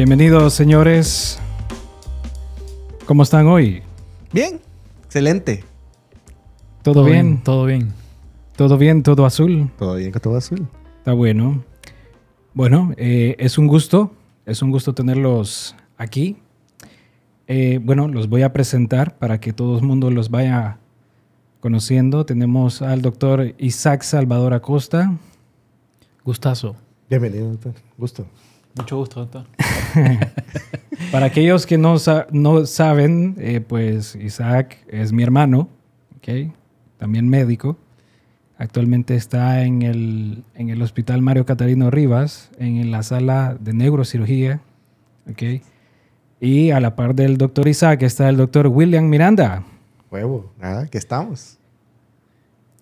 Bienvenidos, señores. ¿Cómo están hoy? Bien, excelente. ¿Todo, bien? Todo bien. ¿Todo bien? ¿Todo azul? Todo bien todo azul. Está bueno. Bueno, eh, es un gusto, es un gusto tenerlos aquí. Eh, bueno, los voy a presentar para que todo el mundo los vaya conociendo. Tenemos al doctor Isaac Salvador Acosta. Gustazo. Bienvenido, doctor. Gusto. Mucho gusto, doctor. Para aquellos que no, sa- no saben, eh, pues Isaac es mi hermano, ¿ok? también médico. Actualmente está en el, en el Hospital Mario Catarino Rivas, en la sala de neurocirugía. ¿ok? Y a la par del doctor Isaac está el doctor William Miranda. Huevo, nada, que estamos.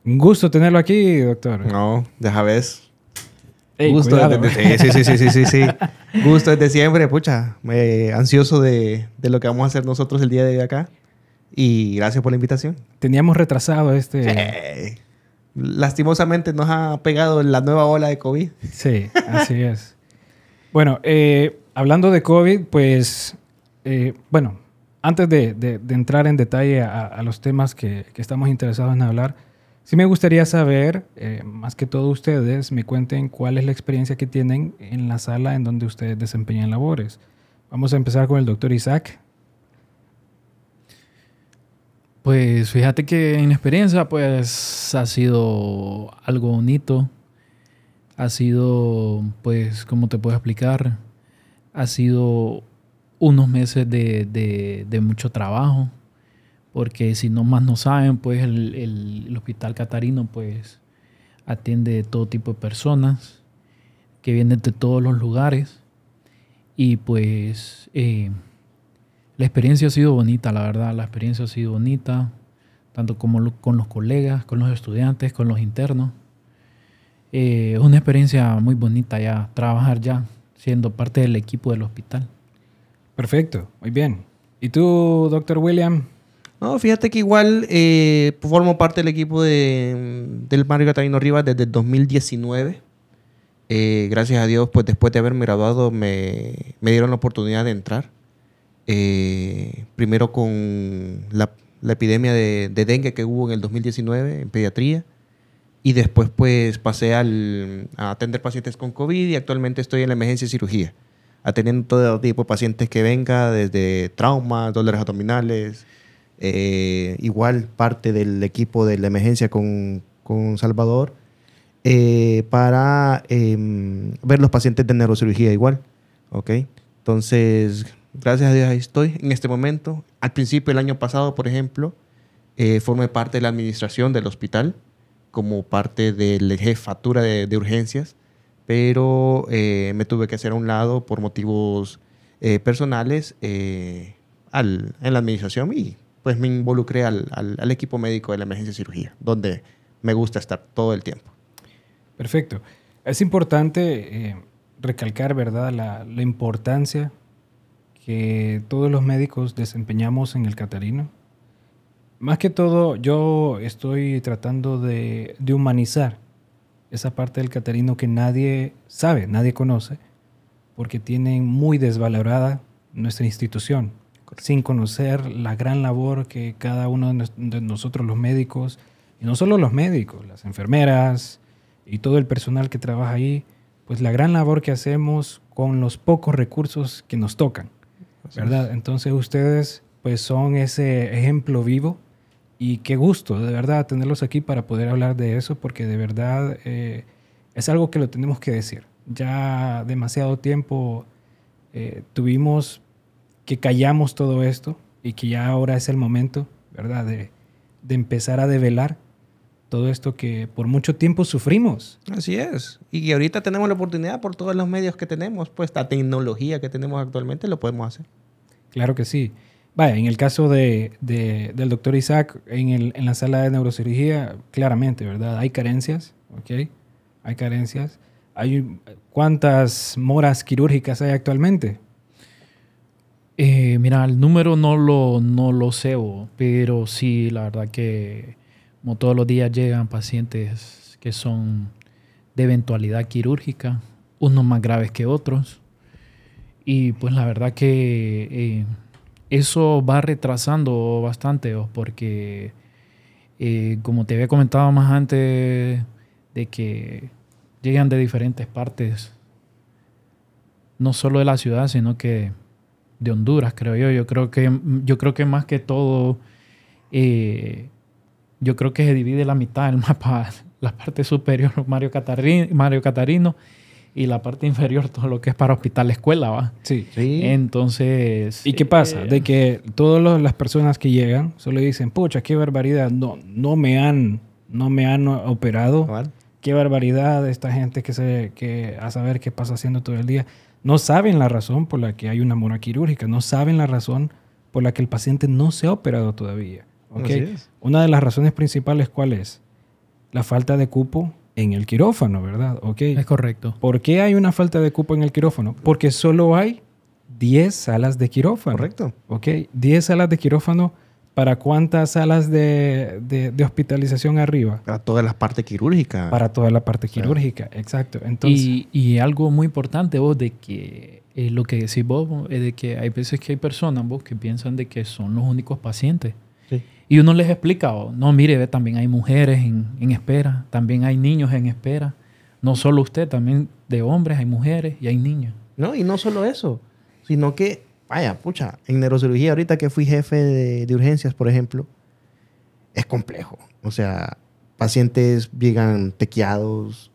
Un gusto tenerlo aquí, doctor. No, deja ves. Ey, Gusto cuidado. desde, sí, sí, sí, sí, sí, sí. Gusto desde siempre, pucha. Me, ansioso de, de lo que vamos a hacer nosotros el día de hoy acá. Y gracias por la invitación. Teníamos retrasado este... Eh, lastimosamente nos ha pegado la nueva ola de COVID. Sí, así es. Bueno, eh, hablando de COVID, pues, eh, bueno, antes de, de- de entrar en detalle a, a los temas que, que estamos interesados en hablar, sí me gustaría saber, eh, más que todo ustedes, me cuenten cuál es la experiencia que tienen en la sala en donde ustedes desempeñan labores. Vamos a empezar con el doctor Isaac. Pues fíjate que en experiencia, pues ha sido algo bonito. Ha sido, pues, ¿cómo te puedo explicar? Ha sido unos meses de, de- de mucho trabajo. Porque si no más no saben, pues el, Hospital Catarino, pues, atiende todo tipo de personas que vienen de todos los lugares. Y pues, eh, la experiencia ha sido bonita, la verdad. La experiencia ha sido bonita, tanto como con los colegas, con los estudiantes, con los internos. Eh, una experiencia muy bonita ya, trabajar ya, siendo parte del equipo del hospital. Perfecto, muy bien. ¿Y tú, doctor William? No, fíjate que igual eh, formo parte del equipo de, del Mario Catarino Rivas desde el 2019. Eh, gracias a Dios, pues después de haberme graduado me, me dieron la oportunidad de entrar. Eh, primero con la, la epidemia de, de dengue que hubo en el 2019 en pediatría. Y después pues pasé al, a atender pacientes con COVID y actualmente estoy en la emergencia de cirugía. Atendiendo todo tipo de pacientes que venga, desde traumas, dolores abdominales, eh, igual parte del equipo de la emergencia con, con Salvador, eh, para em, ver los pacientes de neurocirugía igual. ¿ok? Entonces, gracias a Dios ahí estoy en este momento. Al principio del año pasado, por ejemplo, eh, formé parte de la administración del hospital como parte de la jefatura de, de urgencias, pero eh, me tuve que hacer a un lado por motivos eh, personales eh, al- en la administración y pues me involucré al, al- al equipo médico de la emergencia de cirugía, donde me gusta estar todo el tiempo. Perfecto. Es importante eh, recalcar, ¿verdad?, la, la importancia que todos los médicos desempeñamos en el Catarino. Más que todo, yo estoy tratando de, de humanizar esa parte del Catarino que nadie sabe, nadie conoce, porque tienen muy desvalorada nuestra institución, sin conocer la gran labor que cada uno de nos- de nosotros los médicos, y no solo los médicos, las enfermeras y todo el personal que trabaja ahí, pues la gran labor que hacemos con los pocos recursos que nos tocan, ¿verdad? Entonces ustedes pues son ese ejemplo vivo y qué gusto, de verdad, tenerlos aquí para poder hablar de eso, porque de verdad eh, es algo que lo tenemos que decir. Ya demasiado tiempo eh, tuvimos que callamos todo esto y que ya ahora es el momento, ¿verdad?, de, de empezar a develar todo esto que por mucho tiempo sufrimos. Así es. Y ahorita tenemos la oportunidad por todos los medios que tenemos, pues la tecnología que tenemos actualmente lo podemos hacer. Claro que sí. Vaya, en el caso de, de- del doctor Isaac, en, el- en la sala de neurocirugía, claramente, ¿verdad? Hay carencias, ¿ok? Hay carencias. Hay, ¿Cuántas moras quirúrgicas hay actualmente? Eh, mira, el número no lo, no lo sé, bo, pero sí, la verdad que como todos los días llegan pacientes que son de eventualidad quirúrgica, unos más graves que otros. Y pues la verdad que eh, eso va retrasando bastante, porque eh, como te había comentado más antes, de que llegan de diferentes partes, no solo de la ciudad, sino que de Honduras, creo yo. Yo creo que, yo creo que más que todo, eh, yo creo que se divide la mitad del mapa, la parte superior Mario Catarino, Mario Catarino y la parte inferior todo lo que es para hospital escuela, ¿va? Sí. Entonces... ¿Y qué pasa? eh, De que todas las personas que llegan solo dicen, pucha, qué barbaridad, no, no me han, no me han operado. Qué barbaridad esta gente que se, que a saber qué pasa haciendo todo el día. No saben la razón por la que hay una mora quirúrgica, no saben la razón por la que el paciente no se ha operado todavía. ¿ok? Así es. Una de las razones principales, ¿cuál es? La falta de cupo en el quirófano, ¿verdad? ¿Ok? Es correcto. ¿Por qué hay una falta de cupo en el quirófano? Porque solo hay 10 salas de quirófano. Correcto. ¿Ok? 10 salas de quirófano. ¿Para cuántas salas de, de- de hospitalización arriba? Para todas las partes quirúrgicas. Para toda la parte quirúrgica, exacto. Entonces, Y, y algo muy importante vos de que eh, lo que decís vos es de que hay veces que hay personas vos que piensan de que son los únicos pacientes. Sí. Y uno les explica, oh, no, mire, también hay mujeres en, en espera, también hay niños en espera. No solo usted, también de hombres hay mujeres y hay niños. No, y no solo eso, sino que, vaya, pucha, en neurocirugía, ahorita que fui jefe de, urgencias, por ejemplo, es complejo. O sea, pacientes llegan tequeados,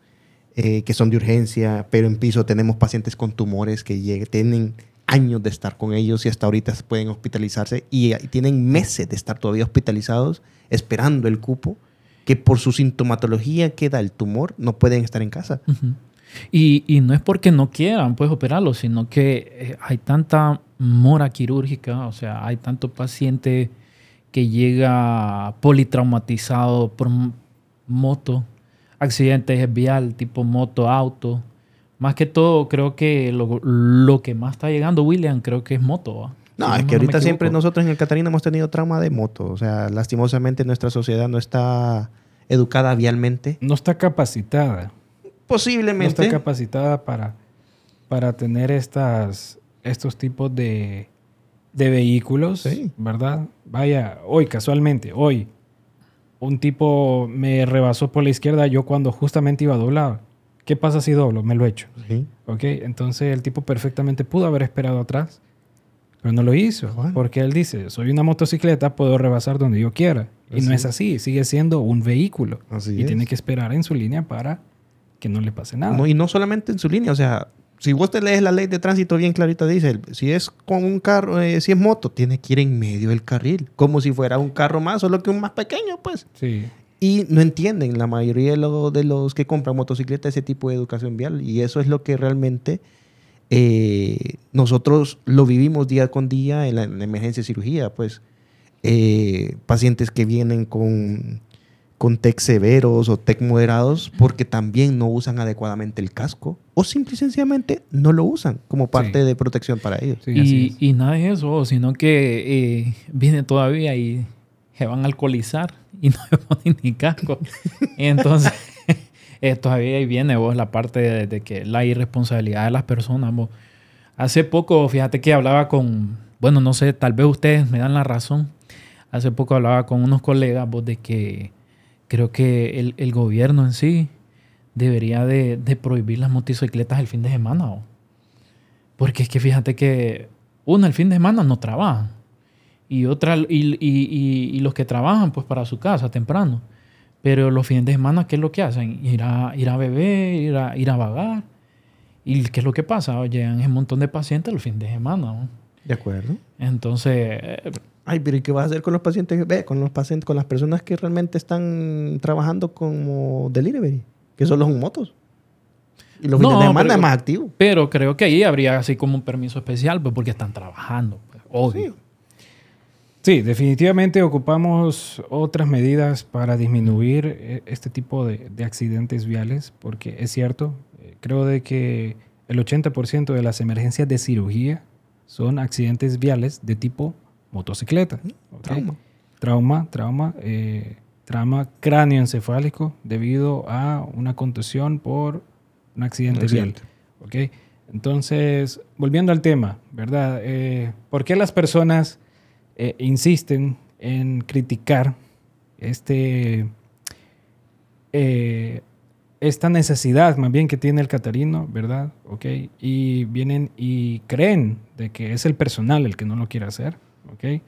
eh, que son de urgencia, pero en piso tenemos pacientes con tumores que lleg- tienen años de estar con ellos y hasta ahorita pueden hospitalizarse y, y tienen meses de estar todavía hospitalizados esperando el cupo, que por su sintomatología que da el tumor no pueden estar en casa. Ujú. Y, y no es porque no quieran pues operarlo, sino que eh, hay tanta mora quirúrgica, o sea, hay tanto paciente que llega politraumatizado por moto, accidentes vial tipo moto, auto. Más que todo, creo que lo, lo que más está llegando, William, creo que es moto. ¿va? No, Si es que ahorita siempre equivoco. nosotros en el Catarina hemos tenido trauma de moto. O sea, lastimosamente nuestra sociedad no está educada vialmente. no está capacitada. No Posiblemente. está capacitada para, para tener estas, estos tipos de, de vehículos, Sí. ¿verdad? Vaya, hoy, casualmente, hoy, un tipo me rebasó por la izquierda yo cuando justamente iba doblado. ¿Qué pasa si doblo? Me lo echo. Sí. ¿Ok? Entonces el tipo perfectamente pudo haber esperado atrás, pero no lo hizo. Bueno. Porque él dice, soy una motocicleta, puedo rebasar donde yo quiera. Y no es es. así, sigue siendo un vehículo. Así y es. tiene que esperar en su línea para que no le pase nada. No, y no solamente en su línea. O sea, si vos te lees la ley de tránsito bien clarita, dice, si es con un carro, eh, si es moto, tiene que ir en medio del carril. Como si fuera un carro más, solo que un más pequeño, pues. Sí. Y no entienden la mayoría de, lo- de los que compran motocicletas ese tipo de educación vial. Y eso es lo que realmente eh, nosotros lo vivimos día con día en la, en la emergencia de cirugía. Pues Eh, pacientes que vienen con, con TEC severos o TEC moderados porque también no usan adecuadamente el casco o simple y sencillamente no lo usan como parte Sí. de protección para ellos. Sí, y, y nada de eso, sino que eh, viene todavía y se van a alcoholizar y no se ponen ni casco. Y entonces, eh, todavía ahí viene vos la parte de, de que la irresponsabilidad de las personas. vos. Hace poco, fíjate que hablaba con, bueno, no sé, tal vez ustedes me dan la razón. Hace poco hablaba con unos colegas vos de que creo que el, el gobierno en sí debería de, de prohibir las motocicletas el fin de semana. vos. Porque es que fíjate que uno el fin de semana no trabaja. Y otra, y, y- y- y los que trabajan pues para su casa temprano. Pero los fines de semana, ¿qué es lo que hacen? Ir a, ir a beber, ir a, ir a vagar. ¿Y qué es lo que pasa? Llegan un montón de pacientes los fines de semana. ¿no? ¿De acuerdo? Entonces, Ay, pero ¿y qué vas a hacer con los pacientes? Ve, con los pacientes, con las personas que realmente están trabajando como delivery, que son motos. Y los No, fines de semana pero- es más activo. pero creo que ahí habría así como un permiso especial pues, porque están trabajando. pues, obvio. Sí, definitivamente ocupamos otras medidas para disminuir eh, este tipo de, de accidentes viales, porque es cierto, eh, creo de que el 80% de las emergencias de cirugía son accidentes viales de tipo motocicleta. ¿ok? Trauma. Trauma, trauma, eh, trauma cráneoencefálico debido a una contusión por un accidente, Un accidente. vial. ¿ok? Entonces, volviendo al tema, ¿verdad? Eh, ¿Por qué las personas eh, insisten en criticar este, eh, esta necesidad más bien que tiene el catarino, ¿verdad? ¿Ok? Y vienen y creen de que es el personal el que no lo quiere hacer, ¿ok?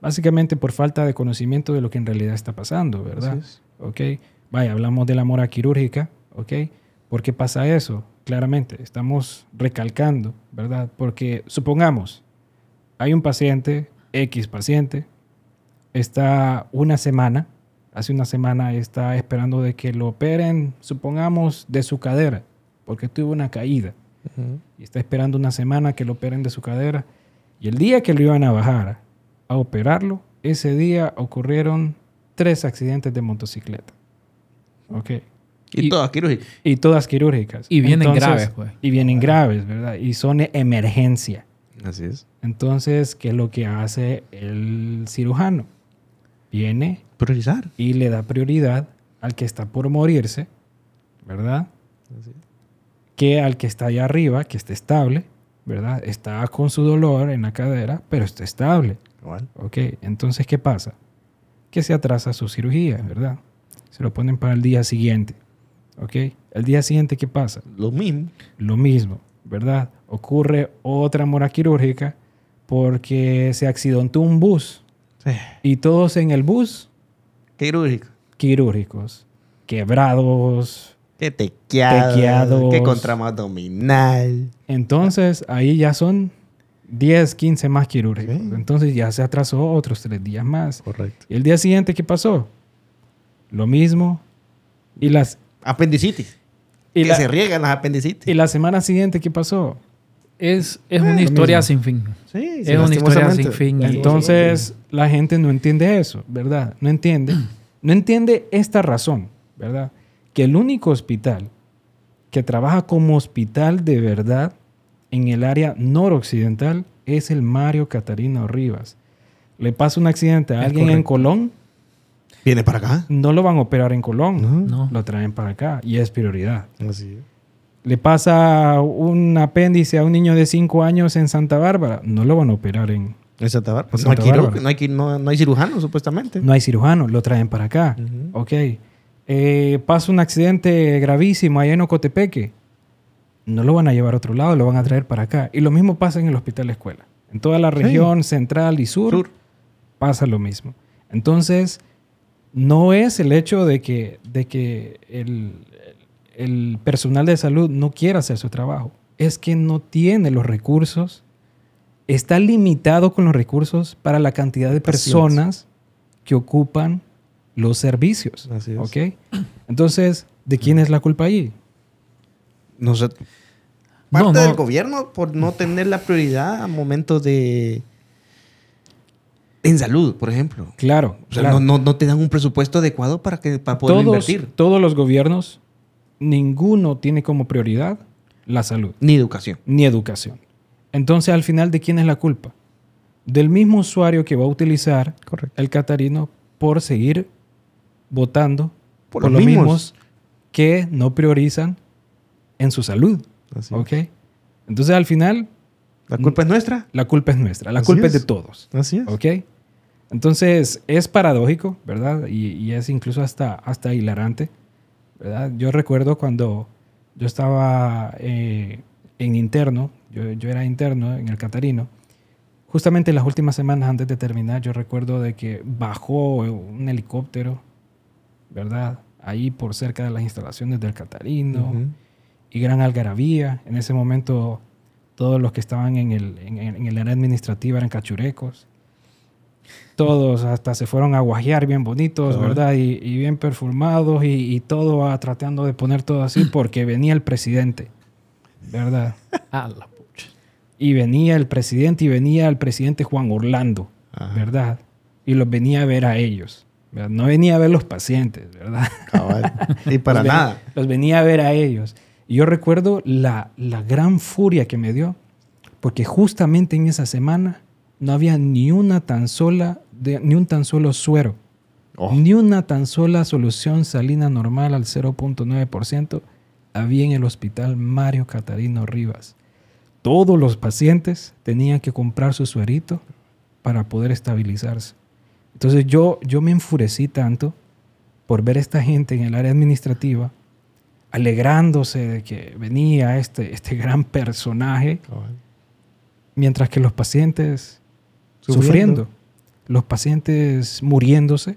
Básicamente por falta de conocimiento de lo que en realidad está pasando, ¿verdad? Es. ¿Ok? Vaya, hablamos de la mora quirúrgica, ¿ok? ¿Por qué pasa eso? Claramente, estamos recalcando, ¿verdad? Porque supongamos, hay un paciente, X paciente, está una semana, hace una semana está esperando de que lo operen, supongamos, de su cadera, porque tuvo una caída. Y está esperando una semana que lo operen de su cadera. Y el día que lo iban a bajar a operarlo, ese día ocurrieron tres accidentes de motocicleta. ¿Ok? Y, Y- todas quirúrgicas. Y todas quirúrgicas. Y vienen graves, pues. Y vienen graves, ¿verdad? Y son emergencia. Así es. Entonces, ¿qué es lo que hace el cirujano? Viene Priorizar. y le da prioridad al que está por morirse, ¿verdad? Así es. Que al que está allá arriba, que está estable, ¿verdad? Está con su dolor en la cadera, pero está estable. Igual. ¿Ok? Entonces, ¿qué pasa? Que se atrasa su cirugía, ¿verdad? Se lo ponen para el día siguiente. ¿Ok? El día siguiente, ¿qué pasa? Lo mismo. Lo mismo, ¿verdad? Ocurre otra mora quirúrgica porque se accidentó un bus Sí. y todos en el bus Quirúrgico. quirúrgicos, quebrados. Que tequeado. Que contramo abdominal. Entonces, ahí ya son 10, 15 más quirúrgicos. Sí. Entonces ya se atrasó otros tres días más. Correcto. Y el día siguiente, ¿qué pasó? Lo mismo. Y, las, Apendicitis. y, que la, se riegan las apendicitis. y la semana siguiente, ¿qué pasó? Es, es Eh, una historia mismo. sin fin. Sí, es una historia sin fin. Entonces, la gente no entiende eso, ¿verdad? No entiende. No entiende esta razón, ¿verdad? Que el único hospital que trabaja como hospital de verdad en el área noroccidental es el Mario Catarino Rivas. Le pasa un accidente a alguien en. Colón, Viene para acá. no lo van a operar en Colón, No. lo traen para acá y es prioridad. Así es. Le pasa un apéndice a un niño de 5 años en Santa Bárbara, no lo van a operar en... En Santa Bárbara. En no, hay Santa no, hay, no, no hay cirujano, supuestamente. No hay cirujano, lo traen para acá. Ujú. Ok. Eh, pasa un accidente gravísimo allá en Ocotepeque. No lo van a llevar a otro lado, lo van a traer para acá. Y lo mismo pasa en el hospital escuela. En toda la región central y sur, Sur. pasa lo mismo. Entonces, no es el hecho de que, de que el, el personal de salud no quiera hacer su trabajo. Es que no tiene los recursos. Está limitado con los recursos para la cantidad de Pacientes. personas que ocupan los servicios. Así es. ¿Ok? Entonces, ¿de quién es la culpa allí? No sé. No, Parte no. del gobierno por no tener la prioridad a momentos de. En salud, por ejemplo. Claro. O sea, claro. no, no, no te dan un presupuesto adecuado para, que, para poder todos, invertir. todos los gobiernos, ninguno tiene como prioridad la salud. Ni educación. ni educación. Entonces, al final, ¿de quién es la culpa? Del mismo usuario que va a utilizar Correcto. el catarino por seguir votando Por por, los los mismos. mismos que no priorizan en su salud. Así ¿Ok? Entonces, al final, ¿La culpa es nuestra? la culpa es nuestra, la Así culpa es. es. de todos. Así es. ¿Ok? Entonces, es paradójico, ¿verdad? Y, y es incluso hasta, hasta hilarante, ¿verdad? Yo recuerdo cuando yo estaba eh, en interno, yo, yo era interno en el Catarino, justamente las últimas semanas antes de terminar, yo recuerdo de que bajó un helicóptero, ¿verdad? Ahí por cerca de las instalaciones del Catarino y gran algarabía. En ese momento todos los que estaban en el, en, en el área administrativa eran cachurecos. Todos hasta se fueron a guajear bien bonitos. ¿verdad? Y, y bien perfumados y, y todo ah, tratando de poner todo así porque venía el presidente, ¿verdad? A la pucha. Y venía el presidente y venía el presidente Juan Orlando, Ajá. ¿verdad? Y los venía a ver a ellos. ¿Verdad? No venía a ver los pacientes, ¿verdad? Cabal. Y para Los nada. Los venía a ver a ellos. Y yo recuerdo la, la gran furia que me dio, porque justamente en esa semana no había ni una tan sola, de- ni un tan solo suero, Oh. ni una tan sola solución salina normal al 0.9% había en el hospital Mario Catarino Rivas. todos los pacientes tenían que comprar su suerito para poder estabilizarse. Entonces yo, yo me enfurecí tanto por ver esta gente en el área administrativa alegrándose de que venía este, este gran personaje, mientras que los pacientes Sufriendo. sufriendo, los pacientes muriéndose,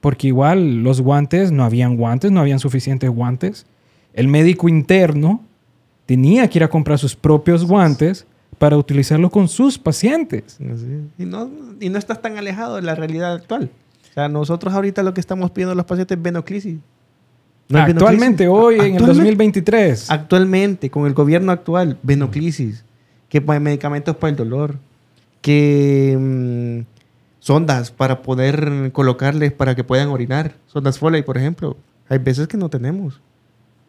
porque igual los guantes, no habían guantes, no habían suficientes guantes. El médico interno tenía que ir a comprar sus propios guantes para utilizarlos con sus pacientes. Y, no, y no estás tan alejado de la realidad actual. O sea, nosotros ahorita lo que estamos pidiendo a los pacientes es venoclisis. No Actualmente, venoclisis. hoy, en el Actualmente- 2023. Actualmente, con el gobierno actual, venoclisis, que pa- medicamentos para el dolor, que mm, sondas para poder colocarles para que puedan orinar, sondas Foley, por ejemplo. Hay veces que no tenemos.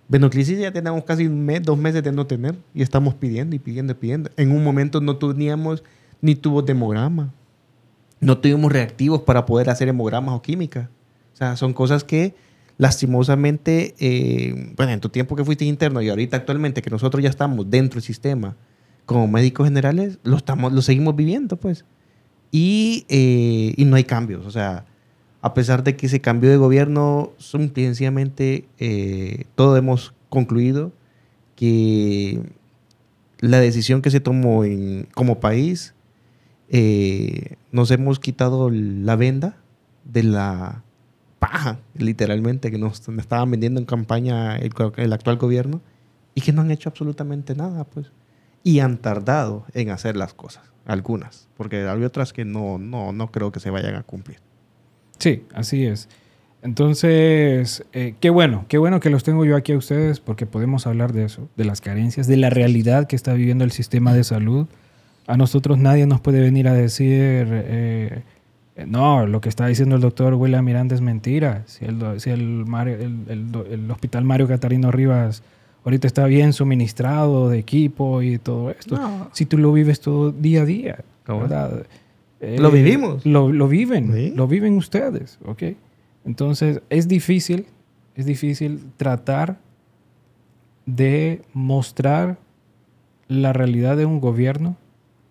Venoclisis ya tenemos casi un mes, dos meses de no tener y estamos pidiendo y pidiendo y pidiendo. En un momento no teníamos ni tubos de hemograma. No tuvimos reactivos para poder hacer hemogramas o química. O sea, son cosas que lastimosamente, eh, bueno, en tu tiempo que fuiste interno y ahorita actualmente que nosotros ya estamos dentro del sistema como médicos generales, lo, estamos, lo seguimos viviendo, pues. Y, eh, y no hay cambios. O sea, a pesar de que se cambió de gobierno, simple y sencillamente eh, todo hemos concluido que la decisión que se tomó como país, eh, nos hemos quitado la venda de la paja, literalmente, que nos estaban vendiendo en campaña el, el actual gobierno y que no han hecho absolutamente nada, pues. Y han tardado en hacer las cosas, algunas, porque hay otras que no, no, no creo que se vayan a cumplir. Sí, así es. Entonces, eh, qué bueno, qué bueno que los tengo yo aquí a ustedes porque podemos hablar de eso, de las carencias, de la realidad que está viviendo el sistema de salud. A nosotros nadie nos puede venir a decir, eh, no, lo que está diciendo el doctor William Miranda es mentira. Si el, do- si el, Mario- el- el do- el hospital Mario Catarino Rivas ahorita está bien suministrado de equipo y todo esto. No. Si tú lo vives todo día a día, Cabal. Lo vivimos. Lo, lo viven, Sí. lo viven ustedes, ¿ok? Entonces es difícil, es difícil tratar de mostrar la realidad de un gobierno.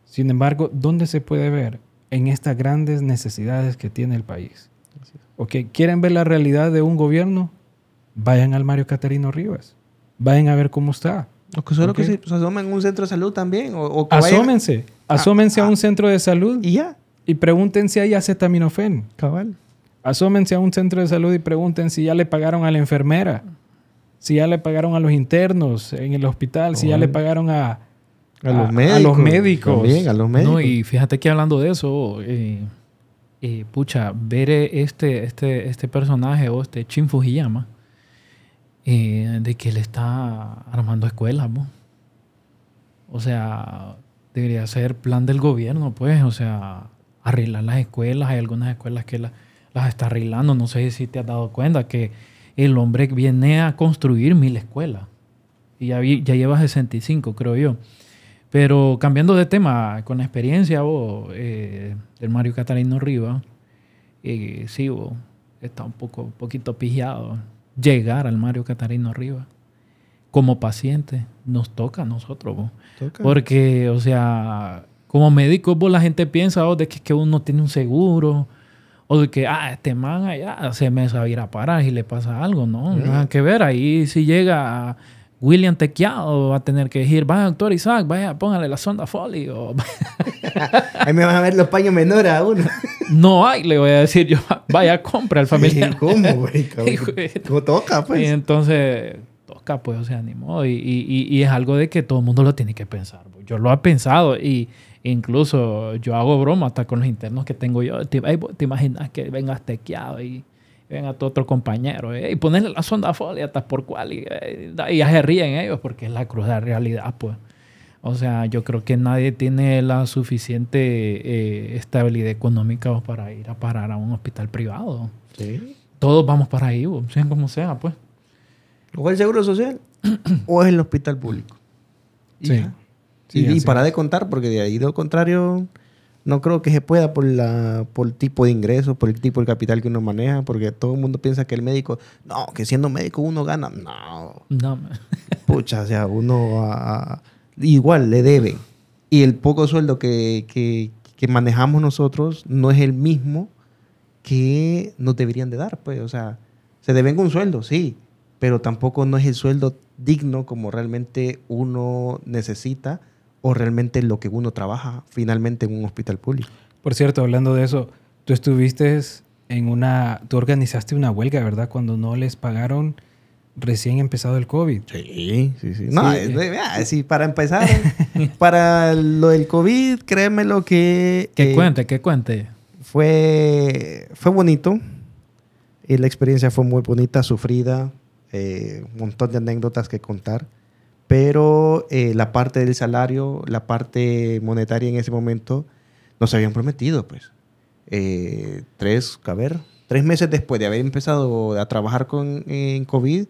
Sin embargo, ¿dónde se puede ver? En estas grandes necesidades que tiene el país. ¿Ok? ¿Quieren ver la realidad de un gobierno? Vayan al Mario Catarino Rivas. Vayan a ver cómo está. O que solo que se asomen en un centro de salud también. O, o que vayan- Asómense. Asómense a ah. un centro de salud Y ya, y pregunten si hay acetaminofén. cabal. Asómense a un centro de salud y pregunten si ya le pagaron a la enfermera, si ya le pagaron a los internos en el hospital, si ya le pagaron a, A los a- médicos. a los médicos. También, a los médicos. No, y fíjate que hablando de eso, eh, eh, pucha, ver este, este, este personaje o este Shin Fujiyama, eh, de que él está armando escuelas, ¿no? O sea, debería ser plan del gobierno, pues, o sea, arreglar las escuelas. Hay algunas escuelas que la- las está arreglando. No sé si te has dado cuenta que el hombre viene a construir mil escuelas. Y ya, vi- ya lleva 65, creo yo. Pero cambiando de tema, con la experiencia vos, eh, del Mario Catarino Riva, eh, sí, está un poco, un poquito pijado llegar al Mario Catarino Riva. Como paciente, nos toca a nosotros, vos. Toca. Porque, o sea, como médico, vos la gente piensa oh, de que, que uno tiene un seguro, o de que, ah, este man allá se me va a ir a parar y le pasa algo, ¿no? Nada que ver. Ahí si llega William Tequiado, va a tener que decir, vaya, doctor Isaac, vaya, póngale la sonda Foley. O, Ahí me van a ver los paños menores a uno. no hay, le voy a decir yo, vaya, compra al familiar. ¿Cómo, güey? ¿Cómo toca, Y pues? entonces, toca, pues, o sea, ni modo. Y, y- y- y es algo de que todo el mundo lo tiene que pensar. Yo lo he pensado y incluso yo hago broma hasta con los internos que tengo yo. Te, te imaginas que vengas tequeado y venga tu otro compañero eh, y ponerle la sonda folia hasta por cual y, eh, y ya se ríen ellos porque es la cruda realidad, pues. O sea, yo creo que nadie tiene la suficiente eh, estabilidad económica para ir a parar a un hospital privado. Sí. Todos vamos para ahí, bo, sea como sea, pues. O el seguro social o es el hospital público. Sí. y, y para de contar, porque de ahí de lo contrario, no creo que se pueda por, la, por el tipo de ingresos, por el tipo de capital que uno maneja, porque todo el mundo piensa que el médico, no, que siendo médico uno gana. No, No, pucha, o sea, uno a- a- igual le deben. Y el poco sueldo que, que- que manejamos nosotros no es el mismo que nos deberían de dar. Pues, o sea, se deben un sueldo, sí, pero tampoco no es el sueldo digno como realmente uno necesita o realmente lo que uno trabaja finalmente en un hospital público. Por cierto, hablando de eso, tú estuviste en una, tú organizaste una huelga, ¿verdad? Cuando no les pagaron recién empezado el COVID. Sí, sí, sí. No, Sí. ah, sí, para empezar, para lo del COVID, créeme lo que... Que eh, cuente, que cuente. Fue, fue bonito. Y la experiencia fue muy bonita, sufrida. eh, un montón de anécdotas que contar. Pero eh, la parte del salario, la parte monetaria en ese momento, nos habían prometido, pues. Eh, tres, a ver, tres meses después de haber empezado a trabajar con, en COVID,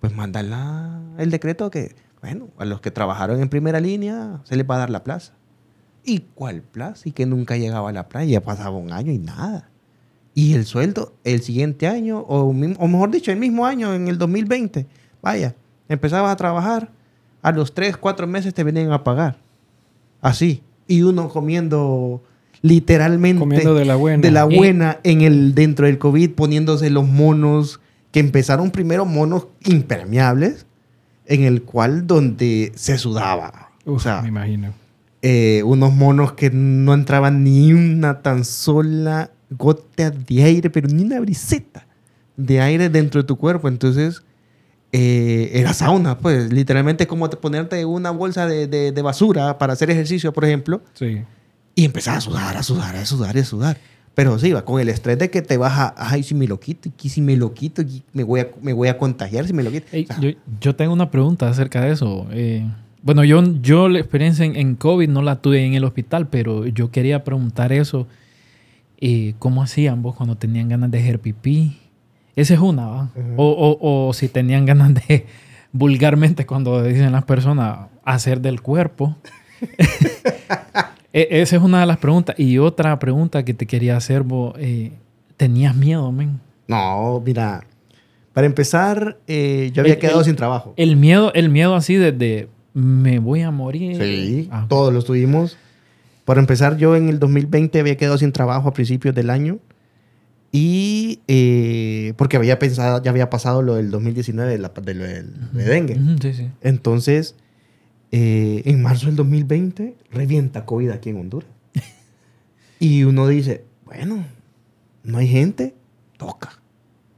pues mandan la- el decreto que, bueno, a los que trabajaron en primera línea se les va a dar la plaza. ¿Y cuál plaza? Y que nunca llegaba a la playa, ya pasaba un año y nada. Y el sueldo el siguiente año, o mejor dicho, el mismo año, en el 2020, vaya, empezabas a trabajar, a los tres, cuatro meses te venían a pagar. Así. Y uno comiendo literalmente Comiendo de la buena. de la Y- buena en el, dentro del COVID, poniéndose los monos, que empezaron primero monos impermeables, en el cual donde se sudaba. Uf, o sea, me imagino. eh, unos monos que no entraban ni una tan sola gota de aire, pero ni una briseta de aire dentro de tu cuerpo. Entonces, eh, era sauna, pues literalmente como te ponerte una bolsa de, de- de basura para hacer ejercicio, por ejemplo, Sí. y empezar a sudar, a sudar, a sudar, a sudar. Pero sí, va con el estrés de que te vas a, ay, si me lo quito, y si me lo quito, me voy a, me voy a contagiar si me lo quito. Ey, O sea, yo, yo tengo una pregunta acerca de eso. Eh, bueno, yo, yo la experiencia en, en COVID no la tuve en el hospital, pero yo quería preguntar eso. Eh, ¿Cómo hacían vos cuando tenían ganas de hacer pipí? Esa es una, ¿va? O, o- o si tenían ganas de, vulgarmente cuando dicen las personas, hacer del cuerpo. E- Esa es una de las preguntas. Y otra pregunta que te quería hacer, vos, eh, ¿tenías miedo, men? No, mira, para empezar, eh, yo había El- quedado el- sin trabajo. El miedo, el miedo así desde me voy a morir. Sí, Ah, todos los tuvimos. Para empezar, yo en el 2020 había quedado sin trabajo a principios del año. Y eh, porque había pensado, ya había pasado lo del 2019, de, la, de lo del de dengue. Ujú, sí, sí. Entonces, eh, en marzo del 2020, revienta COVID aquí en Honduras. y uno dice, bueno, no hay gente, toca.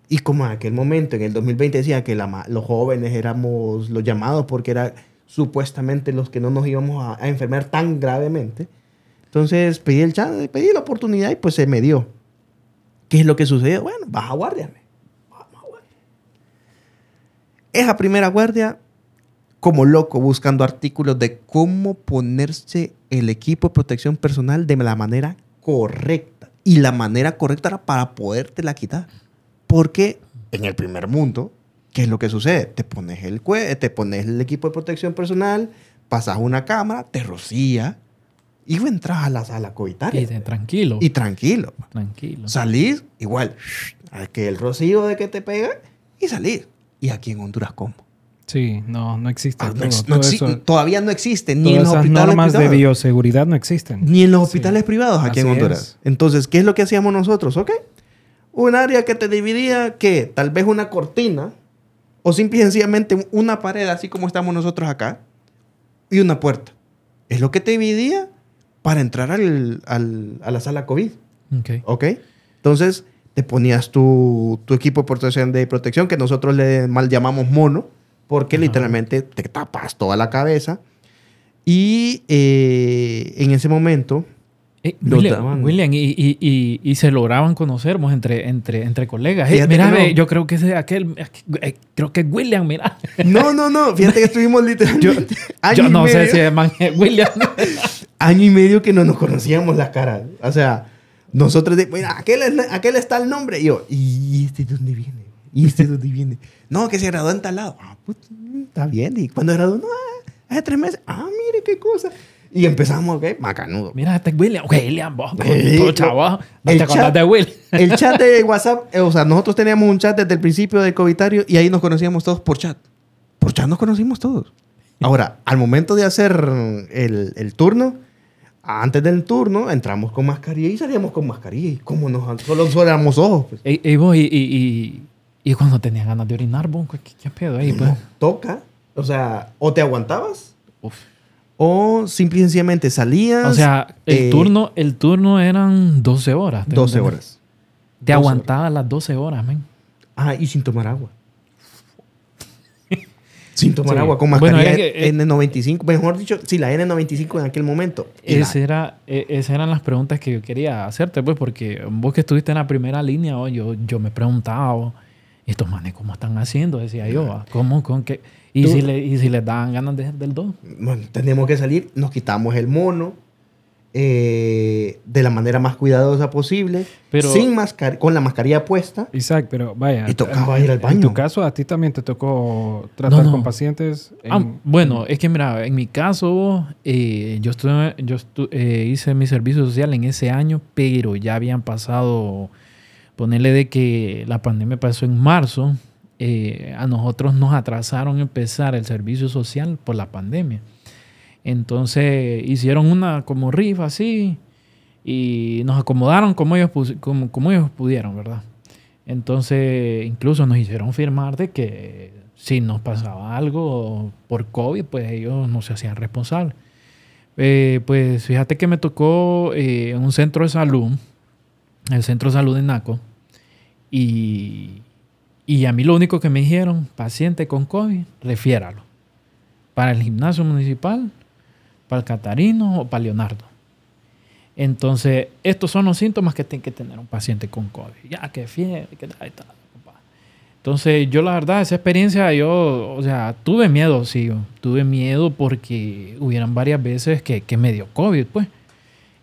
Y como en aquel momento, en el 2020, decía que la los jóvenes éramos los llamados porque eran supuestamente los que no nos íbamos a, a enfermar tan gravemente. Entonces pedí el chance, pedí la oportunidad y pues se me dio. ¿Qué es lo que sucedió? Bueno, baja guardia. me. Vamos a guardia. Esa primera guardia, como loco, buscando artículos de cómo ponerse el equipo de protección personal de la manera correcta. Y la manera correcta era para podértela quitar. Porque en el primer mundo, ¿qué es lo que sucede? Te pones el, cue- te pones el equipo de protección personal, pasas una cámara, te rocía y entras a la sala coitaria. Y de- tranquilo. Y tranquilo. tranquilo. Salís, igual, a que el rocío de que te pega y salís. Y aquí en Honduras, ¿cómo? Sí, no, no existe. Ah, no todo, ex- no todo exi- eso- todavía no existe, ni todas en los esas hospitales normas de privados. bioseguridad no existen. Ni en los Sí. hospitales privados aquí en Honduras. es. Entonces, ¿qué es lo que hacíamos nosotros? ¿Ok? Un área que te dividía, que Tal vez una cortina o simple y sencillamente una pared, así como estamos nosotros acá, y una puerta. Es lo que te dividía para entrar al- al- a la sala COVID. Ok. ¿Ok? Entonces, te ponías tu, tu equipo de protección, de protección, que nosotros le mal llamamos mono, porque Ajá. literalmente te tapas toda la cabeza. Y eh, en ese momento, Eh, William. William, y, y- y- y se lograban conocernos entre, entre, entre colegas. Eh, mira, no. yo creo que ese aquel, eh, creo que es William, mira. no, no, no, fíjate que estuvimos literalmente año, Yo y no sé medio, si es man- es William. año y medio que no nos conocíamos las caras. O sea, nosotros, de, mira, aquel, aquel está el nombre. Y yo, ¿y este de dónde viene? ¿Y este de dónde viene? No, que se graduó en tal lado. Ah, pues, está bien. ¿Y cuándo graduó? No, hace tres meses. Ah, mire qué cosa. Y empezamos, ok, macanudo. Mira, este es William. William, vos, todo no. chavo. ¿No El te acordás de Will? El chat de WhatsApp, eh, o sea, nosotros teníamos un chat desde el principio del Covitario y ahí nos conocíamos todos por chat. Por chat nos conocimos todos. Ahora, al momento de hacer el, el turno, antes del turno entramos con mascarilla y salíamos con mascarilla. ¿Y cómo nos solo éramos ojos? Pues. Ey, vos, y, y, y, y cuando tenías ganas de orinar, vos, ¿qué, qué pedo ahí? Pues? No, toca. O sea, o te aguantabas Uf. o simple y sencillamente salías. O sea, el, eh, turno, el turno eran 12 horas. ¿te 12 entiendes? horas. Te 12 aguantabas las 12 horas, men. Ah, y sin tomar agua. Sin tomar Sí. agua, con Bueno, mascarilla es que, eh, N95. Mejor dicho, sí, la N95 en aquel momento. La- era, e- esas eran las preguntas que yo quería hacerte, pues, porque vos que estuviste en la primera línea, oh, yo, yo me preguntaba, oh, estos manes, ¿cómo están haciendo? Decía yo, ¿cómo, con qué? Y Tú- si, le, y si les daban ganas de- del 2. bueno, tenemos que salir, nos quitamos el mono eh, de la manera más cuidadosa posible, Pero- sin mascar con la mascarilla puesta. Isaac, pero vaya. Y tocaba en- ir al En baño. tu caso, a ti también te tocó tratar No, no. con pacientes. en- Ah, bueno, es que mira, en mi caso, eh, yo, estuve, yo estu- eh, hice mi servicio social en ese año, pero ya habían pasado, ponerle de que la pandemia pasó en marzo, eh, a nosotros nos atrasaron empezar el servicio social por la pandemia. Entonces hicieron una como rifa así y nos acomodaron como ellos, como, como ellos pudieron, ¿verdad? Entonces, incluso nos hicieron firmar de que si nos pasaba algo por COVID, pues ellos no se hacían responsables. Eh, pues fíjate que me tocó eh, un centro de salud, el centro de salud de Naco, y, y a mí lo único que me dijeron, paciente con COVID, refiéralo. Para el gimnasio municipal, para el Catarino o para Leonardo. Entonces, estos son los síntomas que tiene que tener un paciente con COVID. Ya, que fiebre, que tal, compa. Entonces, yo la verdad, esa experiencia, yo, o sea, tuve miedo, sí. Tuve miedo porque hubieran varias veces que, que me dio COVID, pues.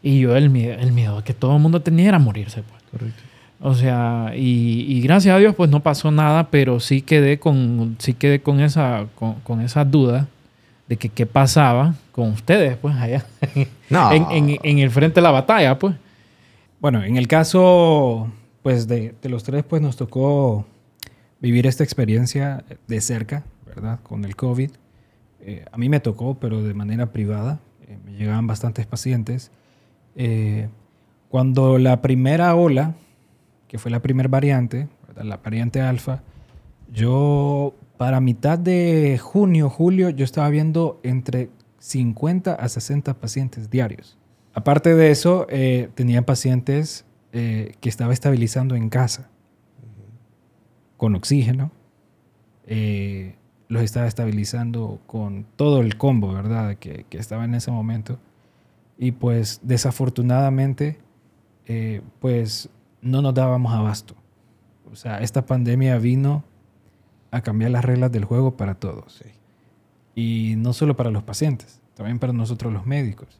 Y yo el miedo, el miedo que todo el mundo tenía era morirse, pues. Correcto. O sea, y, y gracias a Dios, pues no pasó nada, pero sí quedé con, sí quedé con esa, con, con esa duda de que qué pasaba con ustedes, pues, allá. No. en, en- en el frente de la batalla, pues. Bueno, en el caso pues de, de los tres, pues nos tocó vivir esta experiencia de cerca, ¿verdad? Con el COVID. Eh, a mí me tocó, pero de manera privada. Eh, me llegaban bastantes pacientes. Eh, cuando la primera ola, que fue la primera variante, ¿verdad? la variante alfa, yo para mitad de junio, julio, yo estaba viendo entre 50 a 60 pacientes diarios. Aparte de eso, eh, tenía pacientes eh, que estaba estabilizando en casa con oxígeno. eh, los estaba estabilizando con todo el combo, ¿verdad? Que, que estaba en ese momento. Y pues desafortunadamente, eh, pues no nos dábamos abasto. O sea, esta pandemia vino a cambiar las reglas del juego para todos. Y no solo para los pacientes, también para nosotros los médicos.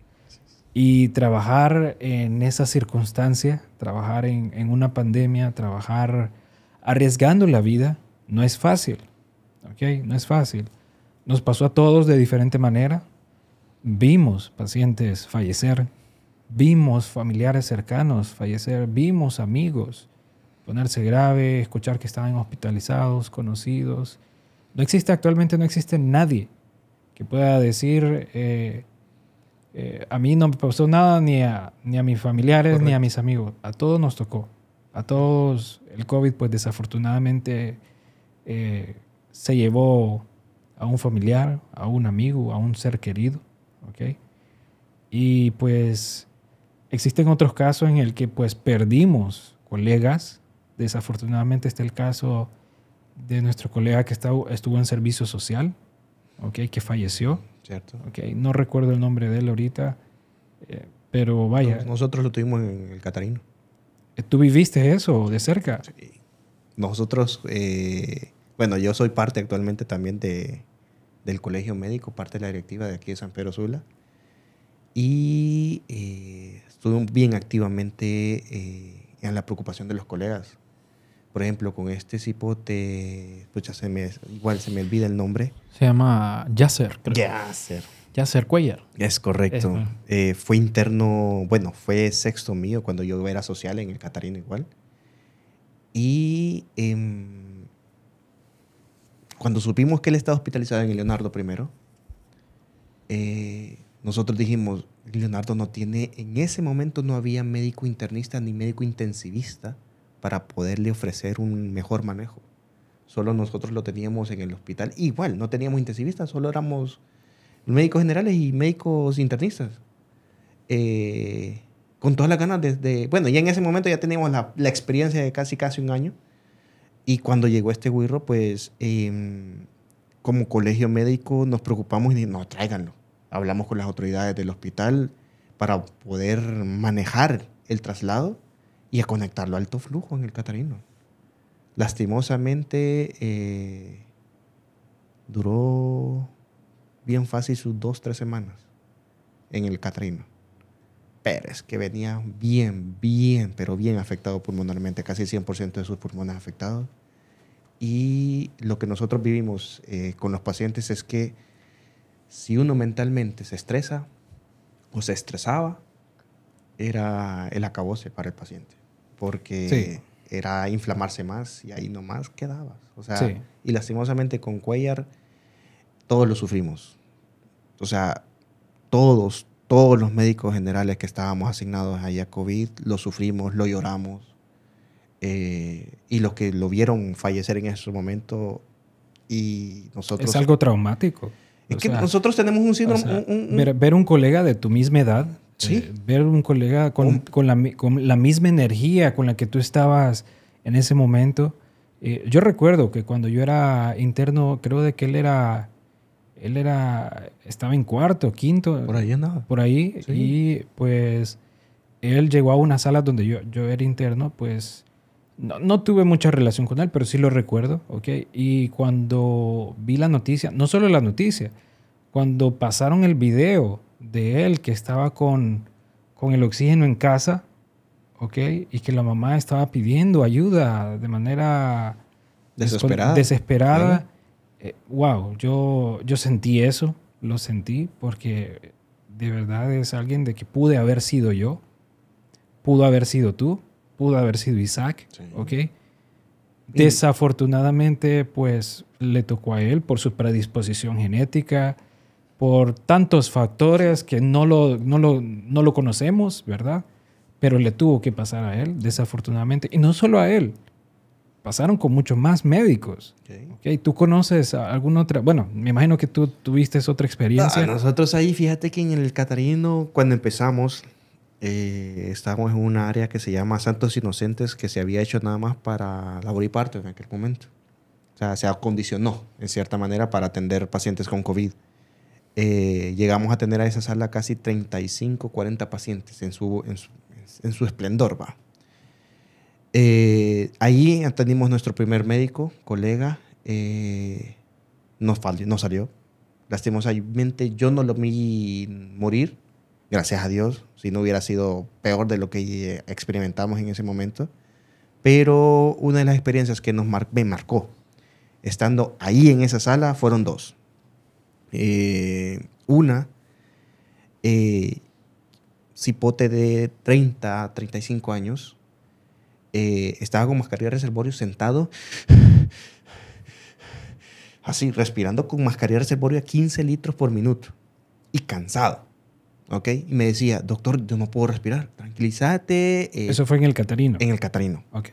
Y trabajar en esa circunstancia, trabajar en, en una pandemia, trabajar arriesgando la vida, no es fácil. ¿ok? No es fácil. Nos pasó a todos de diferente manera. Vimos pacientes fallecer, vimos familiares cercanos fallecer, vimos amigos ponerse grave, escuchar que estaban hospitalizados, conocidos. No existe actualmente, no existe nadie que pueda decir, eh, eh, a mí no me pasó nada, ni a, ni a mis familiares, ni a mis amigos. A todos nos tocó. A todos el COVID, pues desafortunadamente, eh, se llevó a un familiar, a un amigo, a un ser querido. ¿ok? Y pues existen otros casos en el que pues perdimos colegas. Desafortunadamente está el caso de nuestro colega que está- estuvo en servicio social, ¿ok? que falleció. ¿Cierto? ¿ok? No recuerdo el nombre de él ahorita, eh, pero vaya, Nos- Nosotros lo tuvimos en el Catarino. ¿tú viviste eso de cerca? Nosotros, eh, bueno, yo soy parte actualmente también de, del colegio médico, parte de la directiva de aquí de San Pedro Sula. Y eh, estuve bien activamente eh, en la preocupación de los colegas. Por ejemplo, con este cipote, pucha, se me, igual se me olvida el nombre. Se llama Yasser, creo. Yasser. Yasser Cuellar. Es correcto. Eso. Eh, fue interno, bueno, fue sexto mío cuando yo era social en el Catarino igual. Y em, cuando supimos que él estaba hospitalizado en el Leonardo primero, eh, nosotros dijimos, Leonardo no tiene, en ese momento no había médico internista ni médico intensivista para poderle ofrecer un mejor manejo. Solo nosotros lo teníamos en el hospital. Igual, no teníamos intensivistas, solo éramos médicos generales y médicos internistas. Eh, con todas las ganas de, Bueno, ya en ese momento ya teníamos la, la, experiencia de casi casi un año. Y cuando llegó este guirro, pues em, como colegio médico nos preocupamos y dijimos, no, tráiganlo. Hablamos con las autoridades del hospital para poder manejar el traslado y a conectarlo a alto flujo en el Catarino. Lastimosamente, eh, duró bien fácil sus dos, tres semanas en el Catarino. Pérez, que venía bien, bien, pero bien afectado pulmonarmente, casi 100% de sus pulmones afectados. Y lo que nosotros vivimos eh, con los pacientes es que si uno mentalmente se estresa o se estresaba, era el acabose para el paciente. Porque era inflamarse más y ahí nomás quedabas. O sea, y lastimosamente con Cuellar todos lo sufrimos. O sea, todos, todos los médicos generales que estábamos asignados ahí a COVID lo sufrimos, lo lloramos. Eh, y los que lo vieron fallecer en ese momento y nosotros... Es algo traumático. Es que nosotros tenemos un síndrome... ver, un colega de tu misma edad eh, ver un colega con, con, la, con, la, misma energía con la que tú estabas en ese momento. Eh, yo recuerdo que cuando yo era interno, creo de que él era, él era, estaba en cuarto, quinto. Por ahí andaba. Por ahí. Y pues él llegó a una sala donde yo, yo era interno, pues no, no, tuve mucha relación con él, pero sí lo recuerdo, ¿ok? Y cuando vi la noticia, no solo la noticia, cuando pasaron el video de él que estaba con, con el oxígeno en casa, ¿ok? Y que la mamá estaba pidiendo ayuda de manera desesperada. desesperada. Eh, wow, yo, yo sentí eso, lo sentí porque de verdad es alguien de que pude haber sido yo, pudo haber sido tú, pudo haber sido Isaac, ¿ok? Desafortunadamente, pues le tocó a él por su predisposición genética, por tantos factores que no lo, no lo, no lo conocemos, ¿verdad? Pero le tuvo que pasar a él, desafortunadamente. Y no solo a él, pasaron con muchos más médicos. Okay. ¿Tú conoces alguna otra? Bueno, me imagino que tú tuviste otra experiencia. nosotros ahí, fíjate que en el Catarino, cuando empezamos, eh, estábamos en un área que se llama Santos Inocentes, que se había hecho nada más para labor y parto en aquel momento. O sea, se acondicionó, en cierta manera, para atender pacientes con COVID. Eh, llegamos a tener a esa sala casi 35, 40 pacientes en su, en su, esplendor. ¿va? Eh, ahí atendimos nuestro primer médico, colega, eh, nos, no salió. Lastimosamente yo no lo vi morir, gracias a Dios, si no hubiera sido peor de lo que experimentamos en ese momento. Pero una de las experiencias que nos me marcó, estando ahí en esa sala, fueron dos. Eh, una, eh, cipote de 30, 35 años, eh, estaba con mascarilla de reservorio sentado, así, respirando con mascarilla de reservorio a 15 litros por minuto y cansado. ¿Ok? Y me decía, doctor, yo no puedo respirar, tranquilízate. Eso fue en el Catarino. En el Catarino. Ok.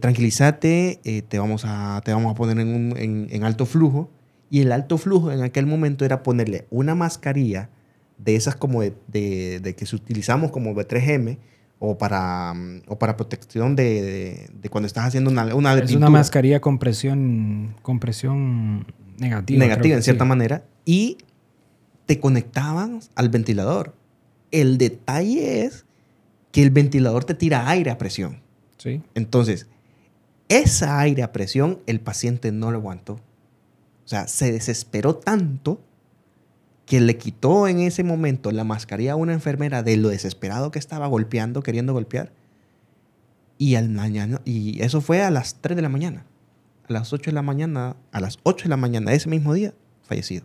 tranquilízate, te, vamos a, te vamos a poner en, en alto flujo y el alto flujo en aquel momento era ponerle una mascarilla de esas como de, de, que utilizamos como B3M o para, mm, o para protección de, de, cuando estás haciendo una, una Es una mascarilla con presión, con presión negativa. Negativa, en cierta manera. Y te conectaban al ventilador. El detalle es que el ventilador te tira aire a presión. Sí. Entonces, esa aire a presión el paciente no lo aguantó. O sea, se desesperó tanto que le quitó en ese momento la mascarilla a una enfermera de lo desesperado que estaba golpeando, queriendo golpear. Y, al mañana, y eso fue a las 3 de la mañana. A las 8 de la mañana, a las 8 de la mañana, ese mismo día, fallecido.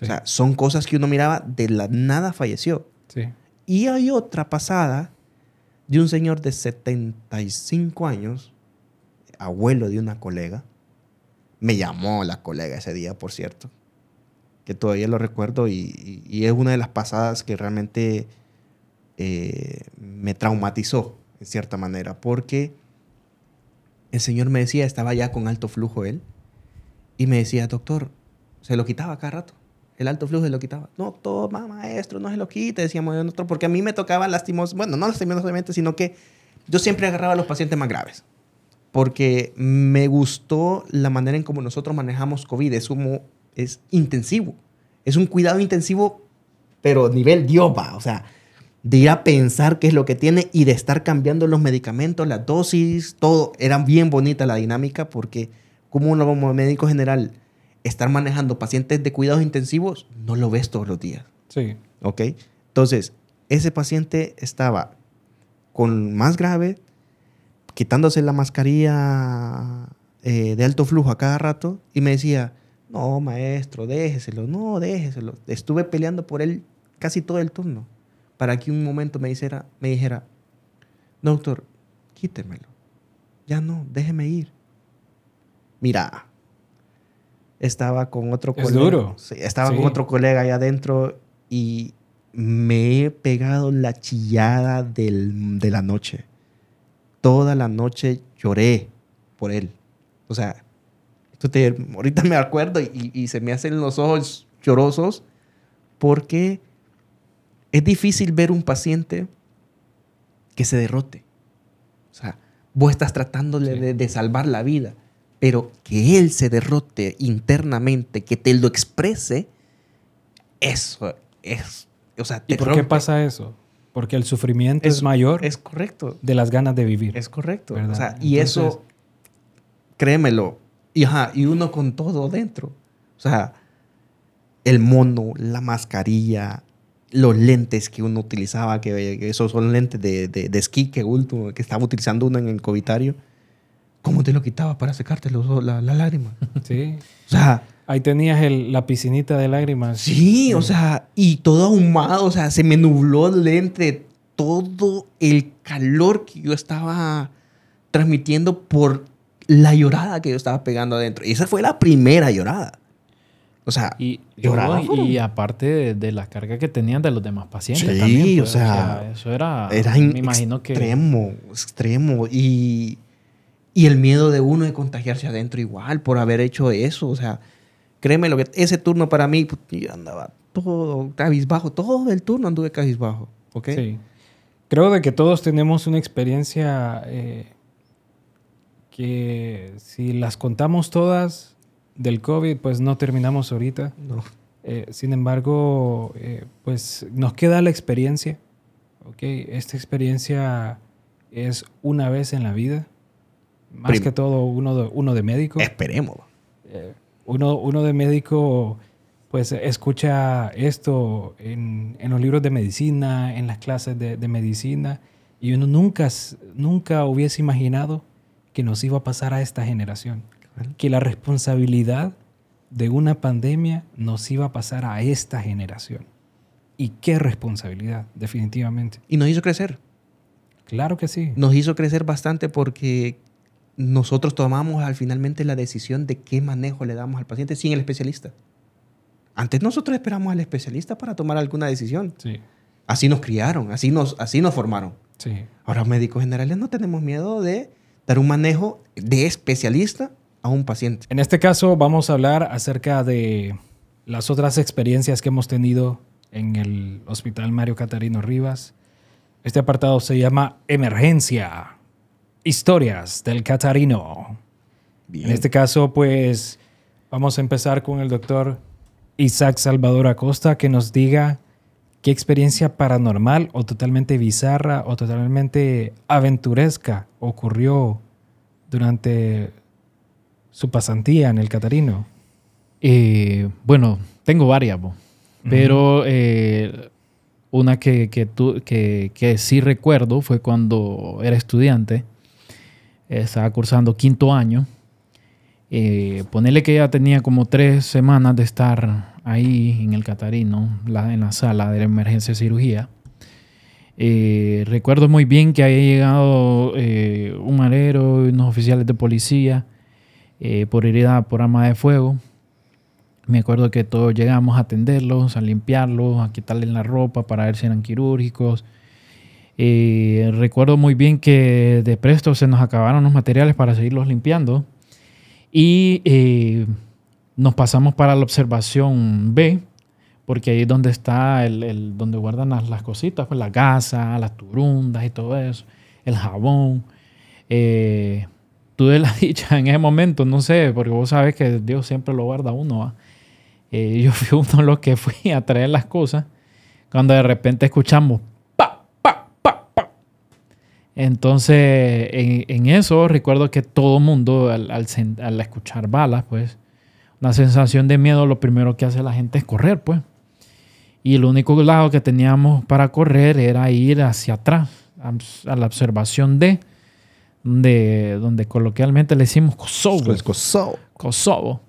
O sea, son cosas que uno miraba de la nada falleció. Sí. Y hay otra pasada de un señor de 75 años, abuelo de una colega, me llamó la colega ese día, por cierto. que todavía lo recuerdo y, es una de las pasadas que realmente eh, me traumatizó en cierta manera, porque el Señor me decía, estaba ya con alto flujo él, y me decía, doctor, se lo quitaba cada rato. El alto flujo se lo quitaba. No, toma, maestro, no se lo quite, decíamos nosotros, porque a mí me tocaba lastimos, bueno, no lastimosamente, sino que yo siempre agarraba a los pacientes más graves, porque me gustó la manera en cómo nosotros manejamos COVID. Es como, es intensivo. Es un cuidado intensivo, pero nivel Dios va. O sea, de ir a pensar qué es lo que tiene y de estar cambiando los medicamentos, las dosis, todo. Era bien bonita la dinámica porque como uno como médico general estar manejando pacientes de cuidados intensivos no lo ves todos los días. Sí. ¿Ok? Entonces, ese paciente estaba con más grave, quitándose la mascarilla eh, de alto flujo a cada rato y me decía, no, maestro, déjeselo, no, déjeselo. Estuve peleando por él casi todo el turno para que un momento me dijera, me dijera, doctor, quítemelo. Ya no, déjeme ir. Mira, estaba con otro Es colega. duro. Sí, estaba Sí. con otro colega allá adentro y me he pegado la chillada del- de la noche. Toda la noche lloré por él. O sea, esto te- ahorita me acuerdo y, y se me hacen los ojos llorosos porque es difícil ver un paciente que se derrote. O sea, vos estás tratándole Sí. de, de salvar la vida, pero que él se derrote internamente, que te lo exprese, eso es, o sea, ¿Y te por qué rompe. pasa eso? Porque el sufrimiento es, Es- mayor Es correcto, de las ganas de vivir. es correcto. O sea, y Entonces- eso, créemelo, y, ajá, y uno con todo dentro. O sea, el mono, la mascarilla, los lentes que uno utilizaba, que, que esos son lentes de, de, de esquí que, último, que estaba utilizando uno en el covitario. ¿Cómo te lo quitaba para secarte los, la, la lágrima? Sí. O sea, Ahí tenías el- la piscinita de lágrimas. Sí, o sea, y todo ahumado, o sea, se me nubló el lente, todo el calor que yo estaba transmitiendo por la llorada que yo estaba pegando adentro. Y esa fue la primera llorada. O sea, Y, lloraba y- aparte de, de la carga que tenían de los demás pacientes Sí, también. o sea, eso era, era me imagino que extremo, extremo. Y, y el miedo de uno de contagiarse adentro igual por haber hecho eso. O sea, créeme lo que ese turno para mí, yo andaba todo cabizbajo, todo el turno anduve cabizbajo. ¿Ok? Sí. Creo de que todos tenemos una experiencia eh, que si las contamos todas del COVID, pues no terminamos ahorita. No. Eh, sin embargo, eh, pues nos queda la experiencia. ¿ok? Esta experiencia es una vez en la vida. Más Prim- que todo uno de, uno de médico. Esperemos. Uno, uno de médico pues escucha esto en, en los libros de medicina, en las clases de, de medicina, y uno nunca, nunca hubiese imaginado que nos iba a pasar a esta generación, que la responsabilidad de una pandemia nos iba a pasar a esta generación. Y qué responsabilidad, definitivamente. Y nos hizo crecer. Claro que sí. Nos hizo crecer bastante porque nosotros tomamos al finalmente la decisión de qué manejo le damos al paciente sin el especialista. Antes nosotros esperamos al especialista para tomar alguna decisión. Sí, Así nos criaron, así nos, así nos formaron. sí. Ahora médicos generales no tenemos miedo de dar un manejo de especialista a un paciente. En este caso vamos a hablar acerca de las otras experiencias que hemos tenido en el Hospital Mario Catarino Rivas. Este apartado se llama Emergencia. Historias del Catarino. En este caso, pues vamos a empezar con el doctor Isaac Salvador Acosta que nos diga qué experiencia paranormal o totalmente bizarra o totalmente aventuresca ocurrió durante su pasantía en el Catarino. Eh, bueno, tengo varias, bo. pero eh, una que, que, tu- que, que sí recuerdo fue cuando era estudiante, estaba cursando quinto año. Eh, ponerle que ya tenía como tres semanas de estar ahí en el Catarino, la, en la sala de la emergencia de cirugía. Eh, recuerdo muy bien que había llegado eh, un marero y unos oficiales de policía eh, por herida por arma de fuego. Me acuerdo que todos llegamos a atenderlos, a limpiarlos, a quitarles la ropa para ver si eran quirúrgicos. Recuerdo muy bien que de presto se nos acabaron los materiales para seguirlos limpiando. Y eh, nos pasamos para la observación B, porque ahí es donde está el, donde guardan las, las cositas, pues la gasa, las turundas y todo eso, el jabón. Eh, tuve la dicha en ese momento, no sé, porque vos sabes que Dios siempre lo guarda uno. Eh, yo fui uno de los que fui a traer las cosas, cuando de repente escuchamos. Entonces, en, en eso recuerdo que todo mundo, al, al, al escuchar balas, pues, una sensación de miedo, lo primero que hace la gente es correr, pues. Y el único lado que teníamos para correr era ir hacia atrás, a, la observación de, de donde coloquialmente le decimos Kosovo. Kosovo. Kosovo.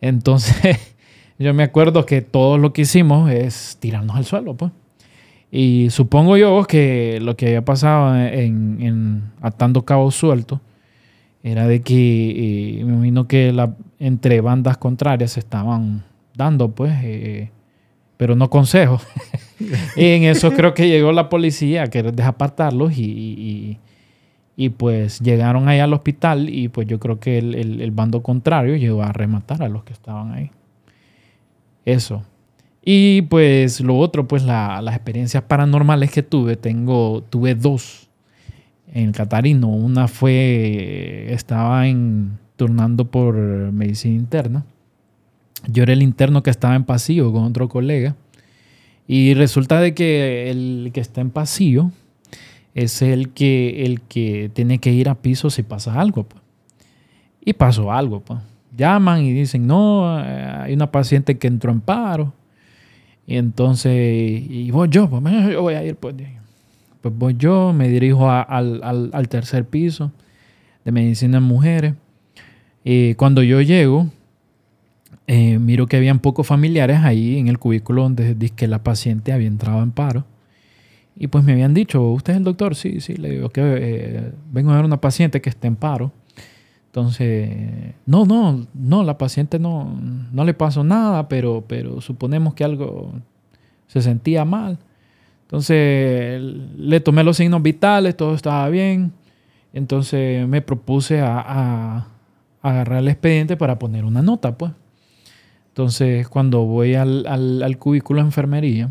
Entonces, yo me acuerdo que todo lo que hicimos es tirarnos al suelo, pues. Y supongo yo que lo que había pasado en, atando cabos sueltos era de que eh, me imagino que entre bandas contrarias se estaban dando, pues, eh, pero no consejos. y en eso creo que llegó la policía a querer desapartarlos y, y, y, pues llegaron ahí al hospital y pues yo creo que el, el, el, bando contrario llegó a rematar a los que estaban ahí. Eso. Y pues lo otro, pues la, las experiencias paranormales que tuve, tengo, tuve dos en Catarino. Una fue, estaba en, turnando por medicina interna. Yo era el interno que estaba en pasillo con otro colega. Y resulta de que el que está en pasillo es el que, el que tiene que ir a piso si pasa algo. Pues. Y pasó algo. Pues. Llaman y dicen, no, hay una paciente que entró en paro. Y entonces, y voy yo, pues yo voy a ir. Pues, pues voy yo, me dirijo a, al, al, al, tercer piso de medicina en mujeres. Y cuando yo llego, eh, miro que habían pocos familiares ahí en el cubículo donde dice que la paciente había entrado en paro. Y pues me habían dicho, ¿usted es el doctor? Sí, sí, le digo que eh, vengo a ver una paciente que está en paro. Entonces, no, no, no, la paciente no, no le pasó nada, pero, pero suponemos que algo se sentía mal. Entonces, le tomé los signos vitales, todo estaba bien. Entonces, me propuse a, agarrar el expediente para poner una nota, pues. Entonces, cuando voy al, al, al cubículo de enfermería,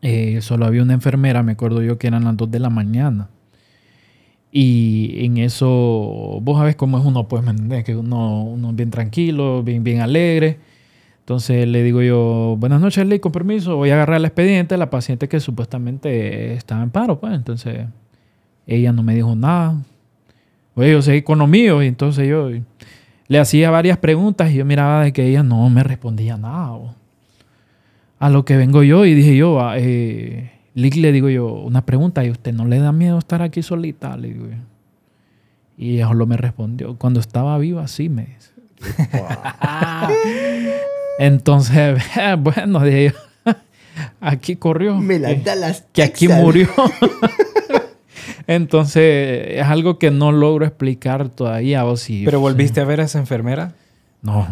eh, solo había una enfermera, me acuerdo yo que eran las 2 de la mañana. Y en eso, vos sabés cómo es uno, pues. Que uno, uno bien tranquilo, bien, bien alegre. Entonces le digo yo, buenas noches, Lee, con permiso, voy a agarrar el expediente de la paciente que supuestamente estaba en paro, pues. Entonces, ella no me dijo nada. Oye, yo seguí con lo mío y entonces yo le hacía varias preguntas y yo miraba de que ella no me respondía nada. A lo que vengo yo y dije yo, eh, Lick le digo yo, una pregunta, ¿y usted no le da miedo estar aquí solita? Le digo yo. Y ella solo me respondió, cuando estaba viva sí me dice. Entonces, bueno, dije yo, aquí corrió. Me la da las que aquí murió. Entonces, es algo que no logro explicar todavía. O si, ¿Pero volviste sí. a ver a esa enfermera? No,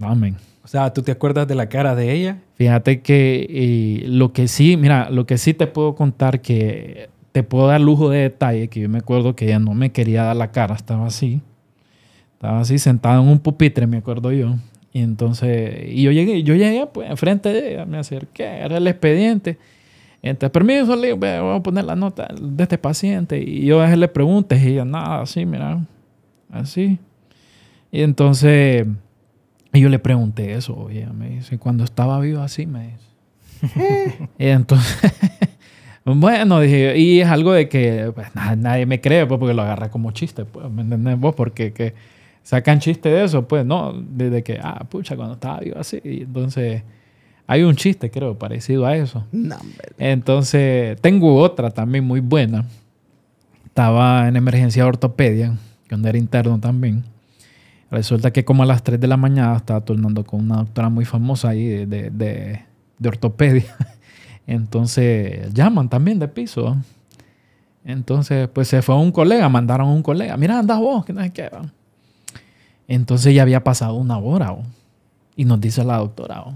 amén. O sea, ¿tú te acuerdas de la cara de ella? Fíjate que lo que sí, mira, lo que sí te puedo contar que te puedo dar lujo de detalle, que yo me acuerdo que ella no me quería dar la cara, estaba así. Estaba así sentado en un pupitre, me acuerdo yo. Y entonces, y yo llegué, yo llegué pues enfrente de ella, me acerqué, era el expediente. Entonces, permiso, le voy a poner la nota de este paciente. Y yo a le pregunté, y ella, nada, así, mira, así. Y entonces, y yo le pregunté eso, ella me dice, cuando estaba vivo así, me dice. y entonces, bueno, dije, y es algo de que pues, nadie me cree, pues, porque lo agarra como chiste, pues, ¿me entendés vos? Porque que sacan chiste de eso, pues, no, desde que, ah, pucha, cuando estaba vivo así. Y entonces hay un chiste, creo, parecido a eso. No, Entonces, tengo otra también muy buena. Estaba en emergencia de ortopedia, cuando era interno también. Resulta que como a las 3 de la mañana estaba turnando con una doctora muy famosa ahí de, de, de, de ortopedia. Entonces, llaman también de piso. Entonces, pues se fue un colega, mandaron a un colega. Mira, anda vos, que no sé qué. Entonces ya había pasado una hora. Y nos dice la doctora, oh,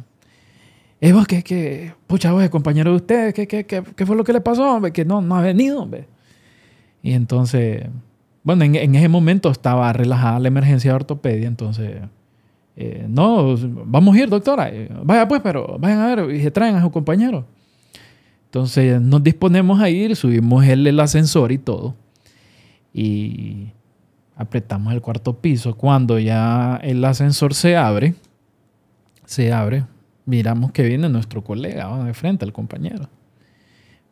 eh, vos, que, que, pucha, vos, compañero de ustedes, ¿qué, qué, qué, qué fue lo que le pasó? hombre? Que no, no ha venido. hombre. Y entonces, bueno, en, en ese momento estaba relajada la emergencia de ortopedia, entonces, eh, no, vamos a ir, doctora. Eh, Vaya pues, pero vayan a ver y se traen a su compañero. Entonces nos disponemos a ir, subimos el, el ascensor y todo. Y apretamos el cuarto piso. Cuando ya el ascensor se abre, se abre, miramos que viene nuestro colega de frente, el compañero.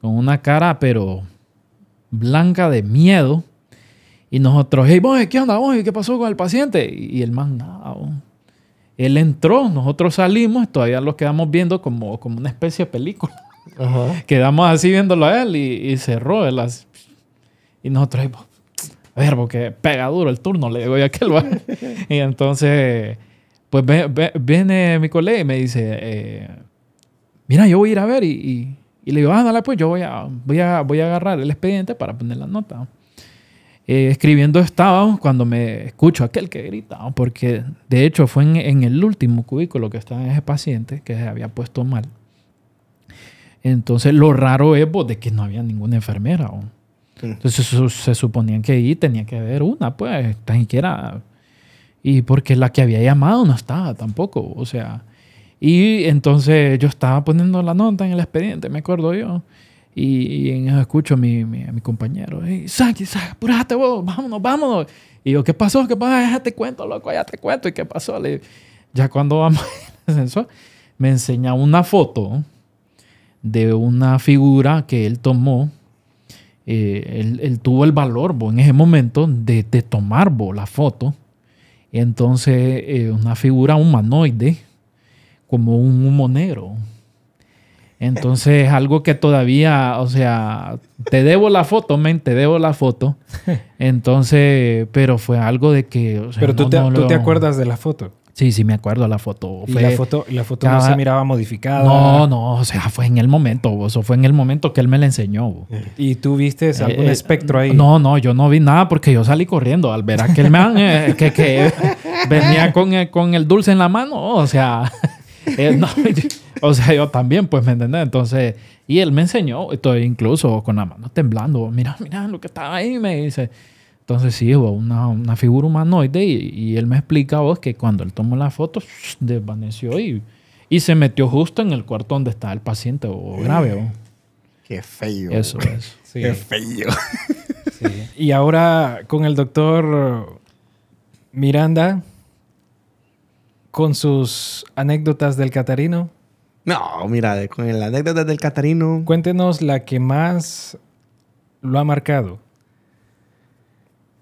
Con una cara, pero blanca de miedo. Y nosotros, hey, vos, ¿qué onda? vos? ¿Qué pasó con el paciente? Y el man, nada. vos. Él entró, nosotros salimos, todavía lo quedamos viendo como, como una especie de película. Ajá. Quedamos así viéndolo a él y, y cerró. Él así. y nosotros, pues, a ver, porque pega duro el turno, le digo yo a aquel. va. y entonces, pues ve- ve- viene mi colega y me dice, eh, mira, yo voy a ir a ver y, y- y le digo, ah, dale, pues yo voy a, voy, a, voy a agarrar el expediente para poner la nota. Eh, escribiendo estaba cuando me escucho aquel que grita, ¿no? porque de hecho fue en, en el último cubículo que estaba ese paciente que se había puesto mal. Entonces lo raro es pues, de que no había ninguna enfermera. ¿no? Entonces se, se suponía que ahí tenía que haber una, pues, tan siquiera. Y porque la que había llamado no estaba tampoco, o sea. Y entonces yo estaba poniendo la nota en el expediente, me acuerdo yo. Y, y en eso escucho a mi, mi, a mi compañero, hey, Saki, apúrate vos, vámonos, vámonos. Y yo, ¿qué pasó? ¿Qué pasó? Ya te cuento, loco, ya te cuento. ¿Y qué pasó? Le- ya cuando vamos al ascensor, me enseña una foto de una figura que él tomó. Eh, él, él tuvo el valor en ese momento de, de tomar la foto. Entonces, eh, una figura humanoide, como un humo negro. Entonces, algo que todavía, o sea, te debo la foto, men, te debo la foto. Entonces, pero fue algo de que. o sea, Pero tú, te, no tú lo- te acuerdas de la foto. Sí, sí, me acuerdo la foto. Y Fue- la foto, la foto no se miraba modificada. No, no, o sea, fue en el momento, eso fue en el momento que él me la enseñó. bo. Y tú viste algún Eh, espectro ahí. No, no, yo no vi nada porque yo salí corriendo al ver a aquel man eh, que, que venía con el, con el dulce en la mano. O sea, eh, no, yo- o sea, yo también, pues, ¿me entendés? Entonces, y él me enseñó, estoy incluso con la mano temblando. Mira, mira lo que estaba ahí, me dice. Entonces, sí, hubo una, una figura humanoide y, y él me explica vos que cuando él tomó la foto, desvaneció y, y se metió justo en el cuarto donde estaba el paciente o grave. bo. Qué feo. Eso es. Sí, Qué feo. sí. Y ahora con el doctor Miranda, con sus anécdotas del Catarino, No, mira, con la anécdota del Catarino. cuéntenos la que más lo ha marcado.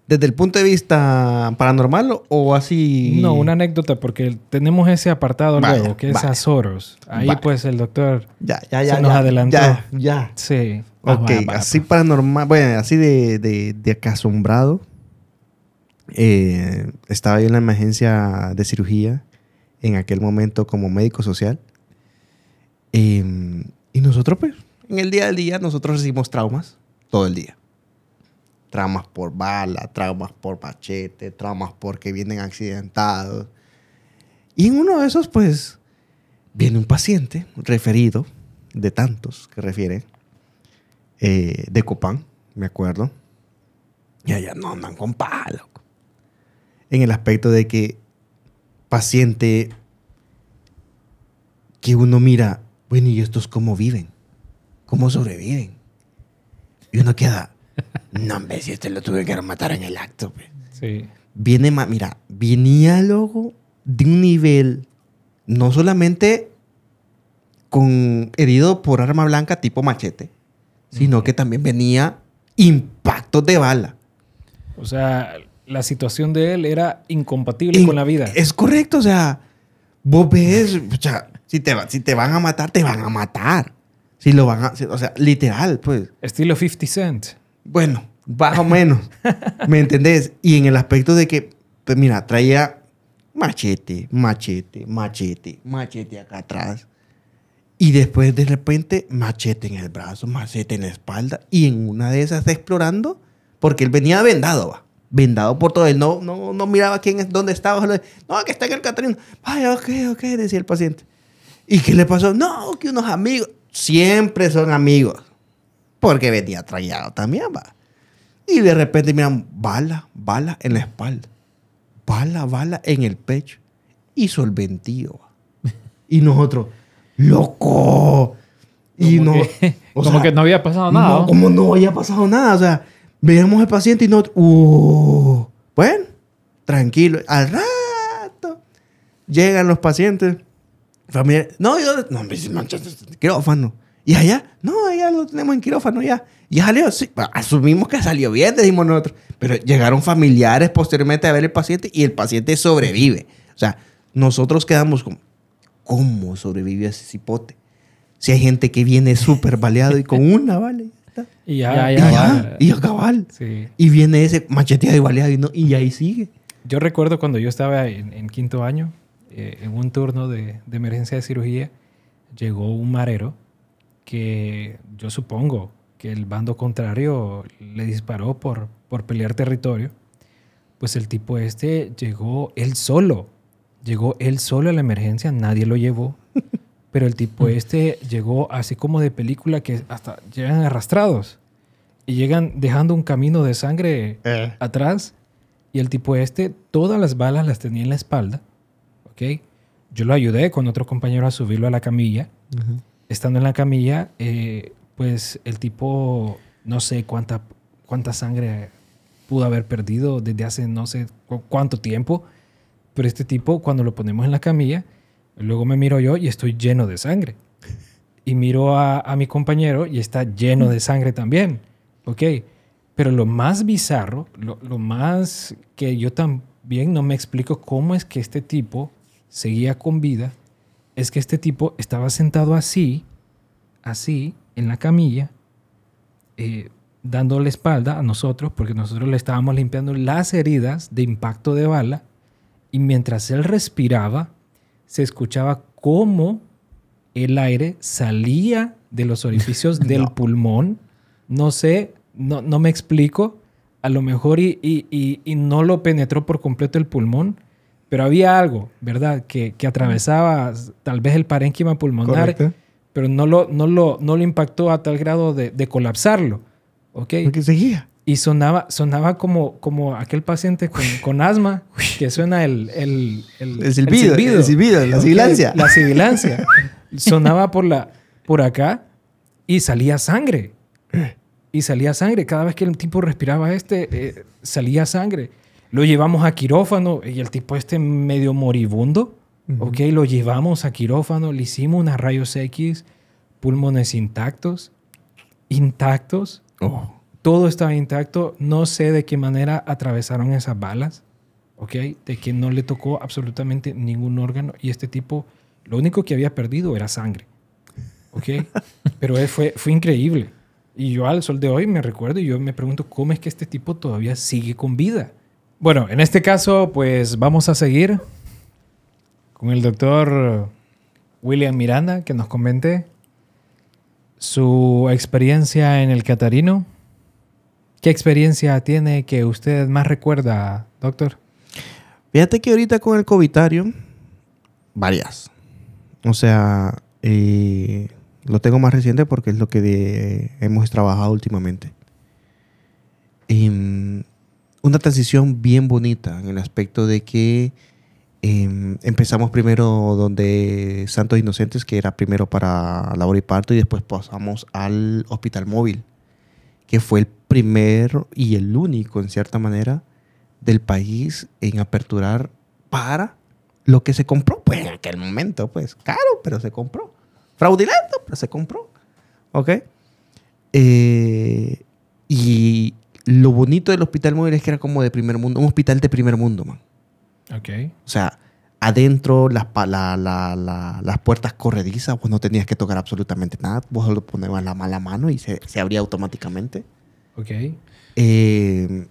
¿Desde el punto de vista paranormal o así? No, una anécdota, porque tenemos ese apartado Vaya, luego, que es vaya. Azoros. Ahí Vaya. pues el doctor... Ya, ya, ya. Se nos adelantó. Ya, ya. Sí. Ah, Ok, así paranormal, bueno, así de, de, asombrado. Eh, estaba yo en la emergencia de cirugía en aquel momento como médico social. Eh, y nosotros, pues, en el día del día, nosotros recibimos traumas todo el día. Traumas por bala, traumas por machete, traumas porque vienen accidentados. Y en uno de esos, pues, viene un paciente referido, de tantos que refiere, eh, de Copán, me acuerdo. Y allá no andan con palo. En el aspecto de que paciente que uno mira, bueno, ¿y estos cómo viven? ¿Cómo sobreviven? Y uno queda, no, hombre, si este lo tuve que matar en el acto. pues". Sí. Viene, mira, venía luego de un nivel, no solamente con herido por arma blanca tipo machete, sino que también venía impactos de bala. O sea, la situación de él era incompatible In- con la vida. Es correcto, o sea, vos ves, o sea, si te, va- si te van a matar, te van a matar. Si lo van a, o sea, literal, pues. Estilo 50 Cent. Bueno, más o menos. ¿Me entendés? Y en el aspecto de que, pues mira, traía machete, machete, machete, machete acá atrás. Y después de repente, machete en el brazo, machete en la espalda. Y en una de esas explorando, porque él venía vendado, va. vendado por todo. Él no, no, no miraba quién es, dónde estaba. No, que está en el Catarino. Vaya, ok, ok, decía el paciente. ¿Y qué le pasó? No, que unos amigos. Siempre son amigos. Porque venía trayado también, va. Y de repente miran, bala, bala en la espalda. Bala, bala en el pecho. Ventillo. va. Y nosotros, loco. Y no, que- o como sea, que no había pasado nada. no, ¿no? como no había pasado nada. O sea, veíamos al paciente y no. Uh, bueno, tranquilo. Al rato llegan los pacientes. Familiares. No, yo. No, me dice, "Manchester, quirófano. ¿Y allá? No, allá lo tenemos en quirófano ya. ¿Y ya salió? Sí. Asumimos que salió bien, decimos nosotros. Pero llegaron familiares posteriormente a ver el paciente y el paciente sobrevive. O sea, nosotros quedamos como. ¿Cómo sobrevivió ese cipote? Si hay gente que viene súper baleado y con una, ¿vale? Ya. Y ya, Ya, Y ya, ya, y a cabal. Sí. Y viene ese macheteado y baleado y, no, y ahí sigue. Yo recuerdo cuando yo estaba en, en quinto año, eh, en un turno de, de emergencia de cirugía, llegó un marero que yo supongo que el bando contrario le disparó por, por pelear territorio. Pues el tipo este llegó él solo. Llegó él solo a la emergencia, nadie lo llevó. Pero el tipo este llegó así como de película que hasta llegan arrastrados. Y llegan dejando un camino de sangre atrás. Y el tipo este, todas las balas las tenía en la espalda. ¿Ok? Yo lo ayudé con otro compañero a subirlo a la camilla. Estando en la camilla, eh, pues el tipo, no sé cuánta, cuánta sangre pudo haber perdido desde hace no sé cu- cuánto tiempo. Pero este tipo, cuando lo ponemos en la camilla, luego me miro yo y estoy lleno de sangre. Y miro a, a mi compañero y está lleno de sangre también. ¿Ok? Pero lo más bizarro, lo, lo más que yo también no me explico cómo es que este tipo seguía con vida, es que este tipo estaba sentado así, así, en la camilla, eh, dando la espalda a nosotros, porque nosotros le estábamos limpiando las heridas de impacto de bala, y mientras él respiraba, se escuchaba cómo el aire salía de los orificios del pulmón. No sé, no, no me explico. A lo mejor y, y- y- y no lo penetró por completo el pulmón, pero había algo, ¿verdad? Que, que atravesaba tal vez el parénquima pulmonar, Correcto. pero no lo, no, lo, no lo impactó a tal grado de, de colapsarlo. ¿Ok? Porque seguía. Y sonaba, sonaba como, como aquel paciente con, con asma que suena el, el, El silbido, el silbido, la sibilancia. La sibilancia. sonaba por, la, por acá y salía sangre. Y salía sangre. Cada vez que el tipo respiraba este, eh, salía sangre. Lo llevamos a quirófano y el tipo este medio moribundo. Ok, lo llevamos a quirófano, le hicimos unas rayos X, pulmones intactos, intactos, Oh. todo estaba intacto. No sé de qué manera atravesaron esas balas, ¿ok? De que no le tocó absolutamente ningún órgano y este tipo, lo único que había perdido era sangre, ¿ok? Pero él fue, fue increíble. Y yo al sol de hoy me recuerdo y yo me pregunto cómo es que este tipo todavía sigue con vida. Bueno, en este caso, pues vamos a seguir con el doctor William Miranda, que nos comente su experiencia en el Catarino. ¿Qué experiencia tiene que usted más recuerda, doctor? Fíjate que ahorita con el covitario, varias. O sea, eh, lo tengo más reciente porque es lo que hemos trabajado últimamente. Em, una transición bien bonita en el aspecto de que em, empezamos primero donde Santos Inocentes, que era primero para labor y parto, y después pasamos al hospital móvil, que fue el primero y el único, en cierta manera, del país en aperturar para lo que se compró, pues en aquel momento, pues caro, pero se compró. Fraudulento, pero se compró. ¿Ok? Eh, y lo bonito del hospital móvil es que era como de primer mundo, un hospital de primer mundo, man. Ok. O sea, adentro las, la- la- las puertas corredizas, vos no tenías que tocar absolutamente nada, vos solo ponías la mala mano y se, se abría automáticamente. Ok. Eh,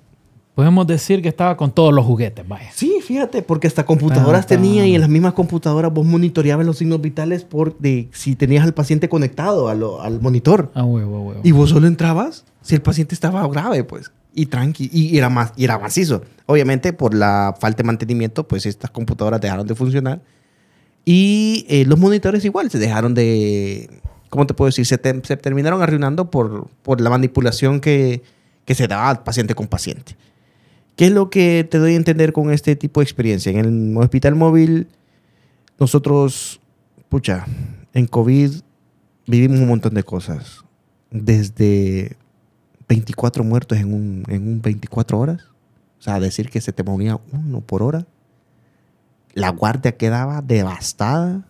Podemos decir que estaba con todos los juguetes, vaya. Sí, fíjate, porque hasta computadoras Ah, tenía y en las mismas computadoras vos monitoreabas los signos vitales por de si tenías al paciente conectado a lo- al monitor. Ah, huevo, huevo. Y vos solo entrabas si el paciente estaba grave, pues. y tranqui. Y era, más, y era macizo. Obviamente, por la falta de mantenimiento, pues estas computadoras dejaron de funcionar. Y eh, los monitores igual se dejaron de... ¿Cómo te puedo decir? Se, te- se terminaron arruinando por, por la manipulación que, que se daba paciente con paciente. ¿Qué es lo que te doy a entender con este tipo de experiencia? En el hospital móvil, nosotros, pucha, en COVID vivimos un montón de cosas. Desde 24 muertos en un, en un 24 horas. O sea, decir que se te moría uno por hora. La guardia quedaba devastada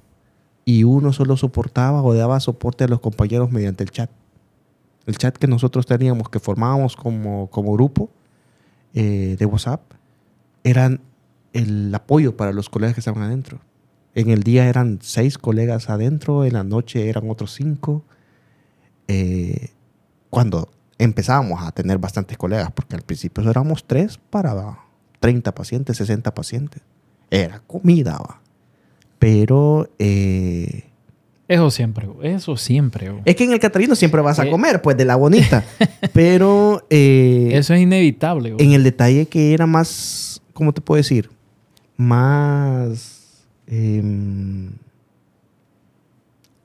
y uno solo soportaba o daba soporte a los compañeros mediante el chat. El chat que nosotros teníamos, que formábamos como, como grupo eh, de WhatsApp, eran el apoyo para los colegas que estaban adentro. En el día eran seis colegas adentro, en la noche eran otros cinco. Eh, cuando empezábamos a tener bastantes colegas, porque al principio éramos tres para 30 pacientes, 60 pacientes. Era comida, va. Pero eh, Eso siempre. Eso siempre, es que en el Catarino siempre vas a Eh. comer, pues de la bonita. Pero eh, Eso es inevitable, en el detalle que era más, ¿cómo te puedo decir? Más em,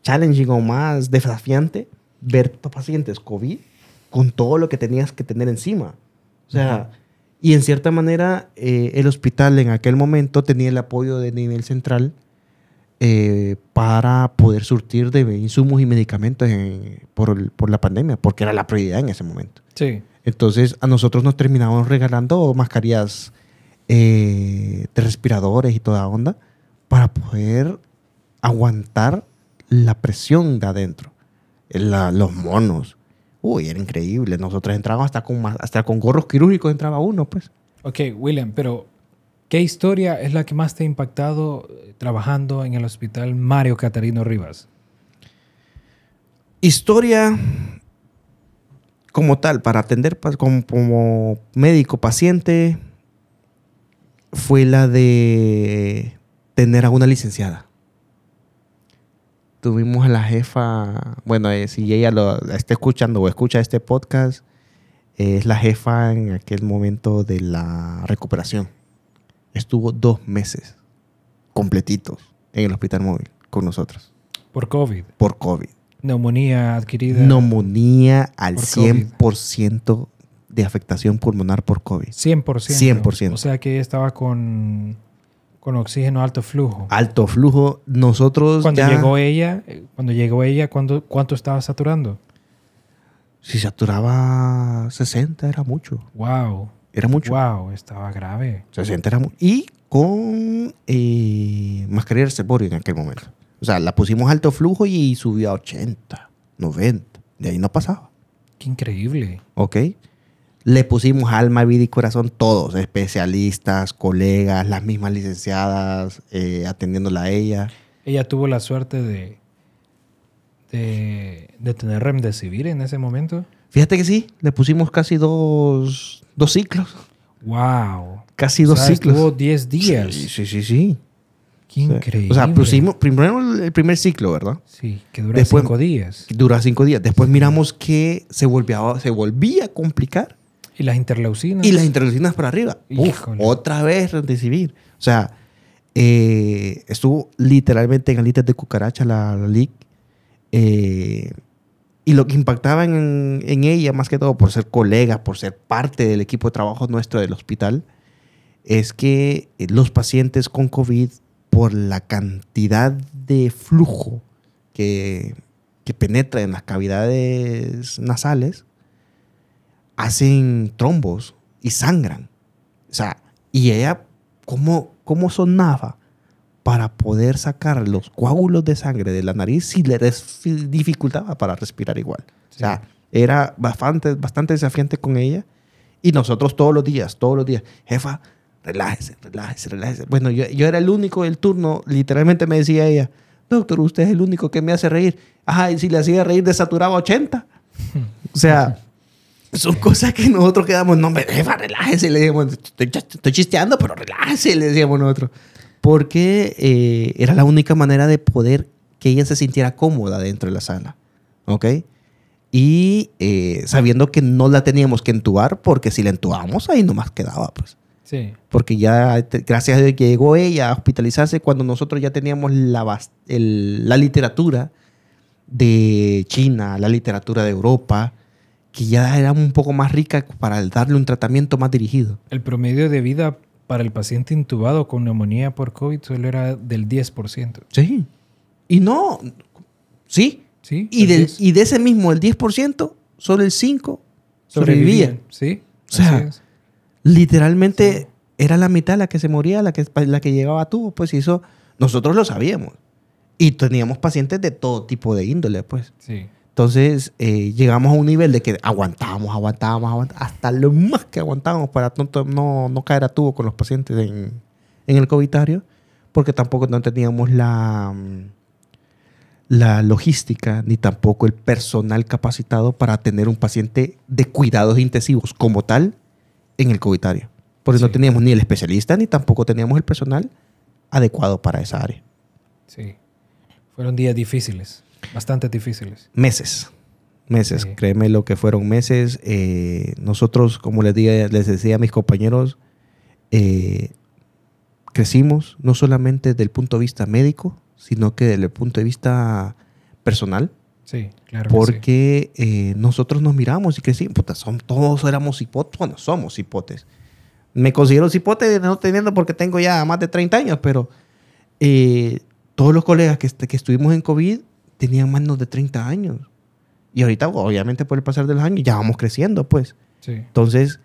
challenging o más desafiante ver a pacientes COVID con todo lo que tenías que tener encima. O sea, y en cierta manera eh, el hospital en aquel momento tenía el apoyo de nivel central eh, para poder surtir de insumos y medicamentos en- por, el- por la pandemia, porque era la prioridad en ese momento. Sí. Entonces a nosotros nos terminaban regalando mascarillas eh, de respiradores y toda onda para poder aguantar la presión de adentro. La- los monos. Uy, era increíble. Nosotros entrábamos hasta con, hasta con gorros quirúrgicos, entraba uno, pues. Ok, William, pero ¿qué historia es la que más te ha impactado eh, trabajando en el hospital Mario Catarino Rivas? Historia como tal, para atender como, como médico paciente, fue la de tener a una licenciada. Tuvimos a la jefa, bueno, eh, si ella lo está escuchando o escucha este podcast, es la jefa en aquel momento de la recuperación. Estuvo dos meses completitos en el hospital móvil con nosotros Por COVID. por COVID. Neumonía adquirida. Neumonía al Por COVID. 100% de afectación pulmonar por COVID. 100%. 100%. O sea que ella estaba con, con oxígeno alto flujo. Alto flujo. Nosotros Cuando ya... llegó ella, eh, cuando llegó ella, ¿cuándo- ¿cuánto estaba saturando? Si saturaba 60 era mucho. Wow. Era mucho. Wow, estaba grave. 60 era mucho. Y con eh, mascarilla en aquel momento. O sea, la pusimos alto flujo y subió a 80, 90. De ahí no pasaba. Qué increíble. ¿Ok? Le pusimos alma, vida y corazón todos, especialistas, colegas, las mismas licenciadas, eh, atendiéndola a ella. Ella tuvo la suerte de, de, de tener remdesivir en ese momento. Fíjate que sí, le pusimos casi dos, dos ciclos. Wow. Casi O dos sea, ciclos. Estuvo 10 días. Sí, sí, sí, sí. Qué increíble. O sea, pusimos primero el primer ciclo, ¿verdad? Sí, que dura Después- 5 días. Dura cinco días. Después miramos que se volvía, se volvía a complicar Y las interleucinas. y las interleucinas para arriba. Uf, otra vez recibir. O sea, eh, estuvo literalmente en alitas de cucaracha la, la leak. Eh, y lo que impactaba en, ella, más que todo por ser colega, por ser parte del equipo de trabajo nuestro del hospital, es que eh, los pacientes con COVID, por la cantidad de flujo que, que penetra en las cavidades nasales, hacen trombos y sangran. O sea, y ella, ¿cómo, cómo sonaba para poder sacar los coágulos de sangre de la nariz si le dificultaba para respirar igual? O sea, era bastante, bastante desafiante con ella. Y nosotros todos los días, todos los días, jefa, relájese, relájese, relájese. Bueno, yo, yo era el único del turno, literalmente me decía ella, doctor, usted es el único que me hace reír. Ajá, y si le hacía reír, desaturaba 80. O sea, son cosas que nosotros quedamos, no, me jefa, relájese, le decíamos, estoy, estoy chisteando, pero relájese, le decíamos nosotros. Porque eh, era la única manera de poder que ella se sintiera cómoda dentro de la sala. ¿Ok? y eh, sabiendo que no la teníamos que entubar porque si la entubamos ahí nomás quedaba pues. Sí. Porque ya, gracias a Dios, que llegó ella a hospitalizarse cuando nosotros ya teníamos la, el- la literatura de China, la literatura de Europa, que ya era un poco más rica para darle un tratamiento más dirigido. El promedio de vida para el paciente intubado con neumonía por COVID solo era del 10%. Sí. Y no, sí. ¿Sí? Y, el del, 10 y de ese mismo, el 10%, solo el 5% sobrevivía. sobrevivían. Sí. O sea, es. Literalmente era la mitad la que se moría, la que, la que llegaba a tubo, pues eso nosotros lo sabíamos. Y teníamos pacientes de todo tipo de índole, pues. Sí. Entonces eh, llegamos a un nivel de que aguantábamos, aguantábamos, aguantábamos, hasta lo más que aguantábamos para no, no, no caer a tubo con los pacientes en, en el covitario, porque tampoco no teníamos la, mm, la logística ni tampoco el personal capacitado para tener un paciente de cuidados intensivos como tal en el covitario. Porque no Sí. teníamos ni el especialista ni tampoco teníamos el personal adecuado para esa área. Sí. Fueron días difíciles. Bastante difíciles. meses. Meses, Sí. créeme lo que fueron meses. Eh, nosotros, como les, di- les decía a mis compañeros, eh, crecimos no solamente desde el punto de vista médico, sino que desde el punto de vista personal, Sí, claro. sí. porque eh, nosotros nos miramos y crecimos. Puta, son, todos éramos hipotes, bueno, somos hipotes. Me considero hipote no teniendo porque tengo ya más de 30 años, pero eh, todos los colegas que, que estuvimos en COVID tenían menos de 30 años. Y ahorita, obviamente, por el pasar de los años, ya vamos creciendo, pues. Sí. Entonces,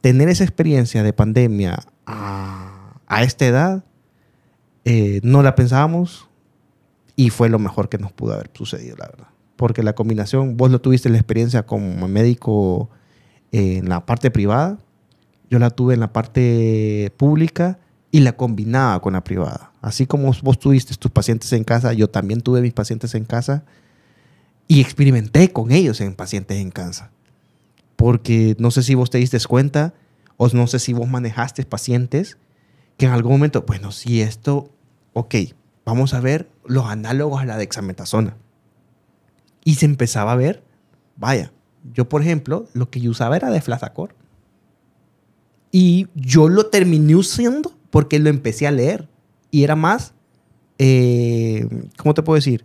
tener esa experiencia de pandemia a, a esta edad, eh, no la pensábamos y fue lo mejor que nos pudo haber sucedido, la verdad. Porque la combinación, vos lo tuviste la experiencia como médico eh, en la parte privada, yo la tuve en la parte pública y la combinaba con la privada. Así como vos tuviste tus pacientes en casa, yo también tuve mis pacientes en casa y experimenté con ellos en pacientes en casa porque no sé si vos te diste cuenta o no sé si vos manejaste pacientes que en algún momento, bueno, si esto, ok, vamos a ver los análogos a la dexametasona. Y se empezaba a ver, vaya, yo por ejemplo, lo que yo usaba era de Flasacor. Y yo lo terminé usando porque lo empecé a leer. Y era más, eh, ¿cómo te puedo decir?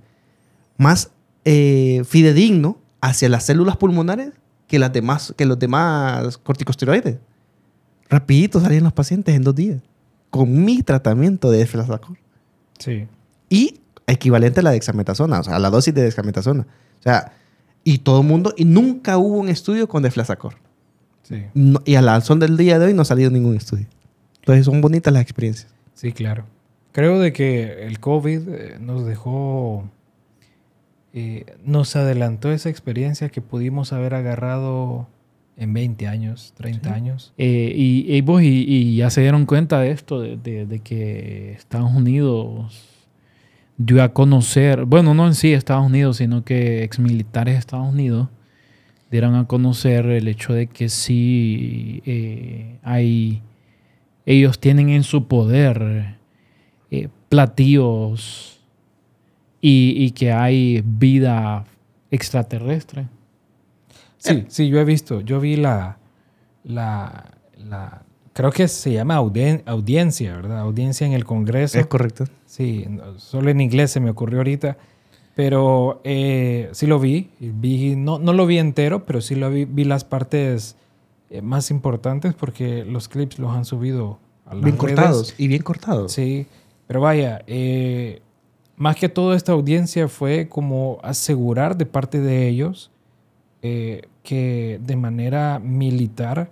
Más eh, fidedigno hacia las células pulmonares que, las demás, que los demás corticosteroides. Rapidito salían los pacientes en dos días con mi tratamiento de Flasacor. Sí. Y equivalente a la dexametasona, o sea, a la dosis de dexametasona. O sea, y todo el mundo, y nunca hubo un estudio con deflasacor. Sí. No- y a la son del día de hoy no ha salido ningún estudio. Entonces son bonitas las experiencias. Sí, claro. Creo de que el COVID eh, nos dejó, eh, nos adelantó esa experiencia que pudimos haber agarrado en 20 años, 30 años. Eh, y, y vos, y, y ya se dieron cuenta de esto, de, de- de que Estados Unidos dio a conocer, bueno, no en sí Estados Unidos, sino que exmilitares de Estados Unidos dieron a conocer el hecho de que sí eh, hay, ellos tienen en su poder platillos y, y que hay vida extraterrestre. Sí, sí, yo he visto, yo vi la, la, la creo que se llama audien- audiencia, ¿verdad? Audiencia en el Congreso. Es correcto. Sí, no- solo en inglés se me ocurrió ahorita. Pero eh, sí lo vi. vi no, no lo vi entero, pero sí lo vi, vi las partes eh, más importantes porque los clips los han subido a las Bien redes. cortados. Y bien cortados. Sí, pero vaya, eh, más que todo esta audiencia fue como asegurar de parte de ellos eh, que de manera militar,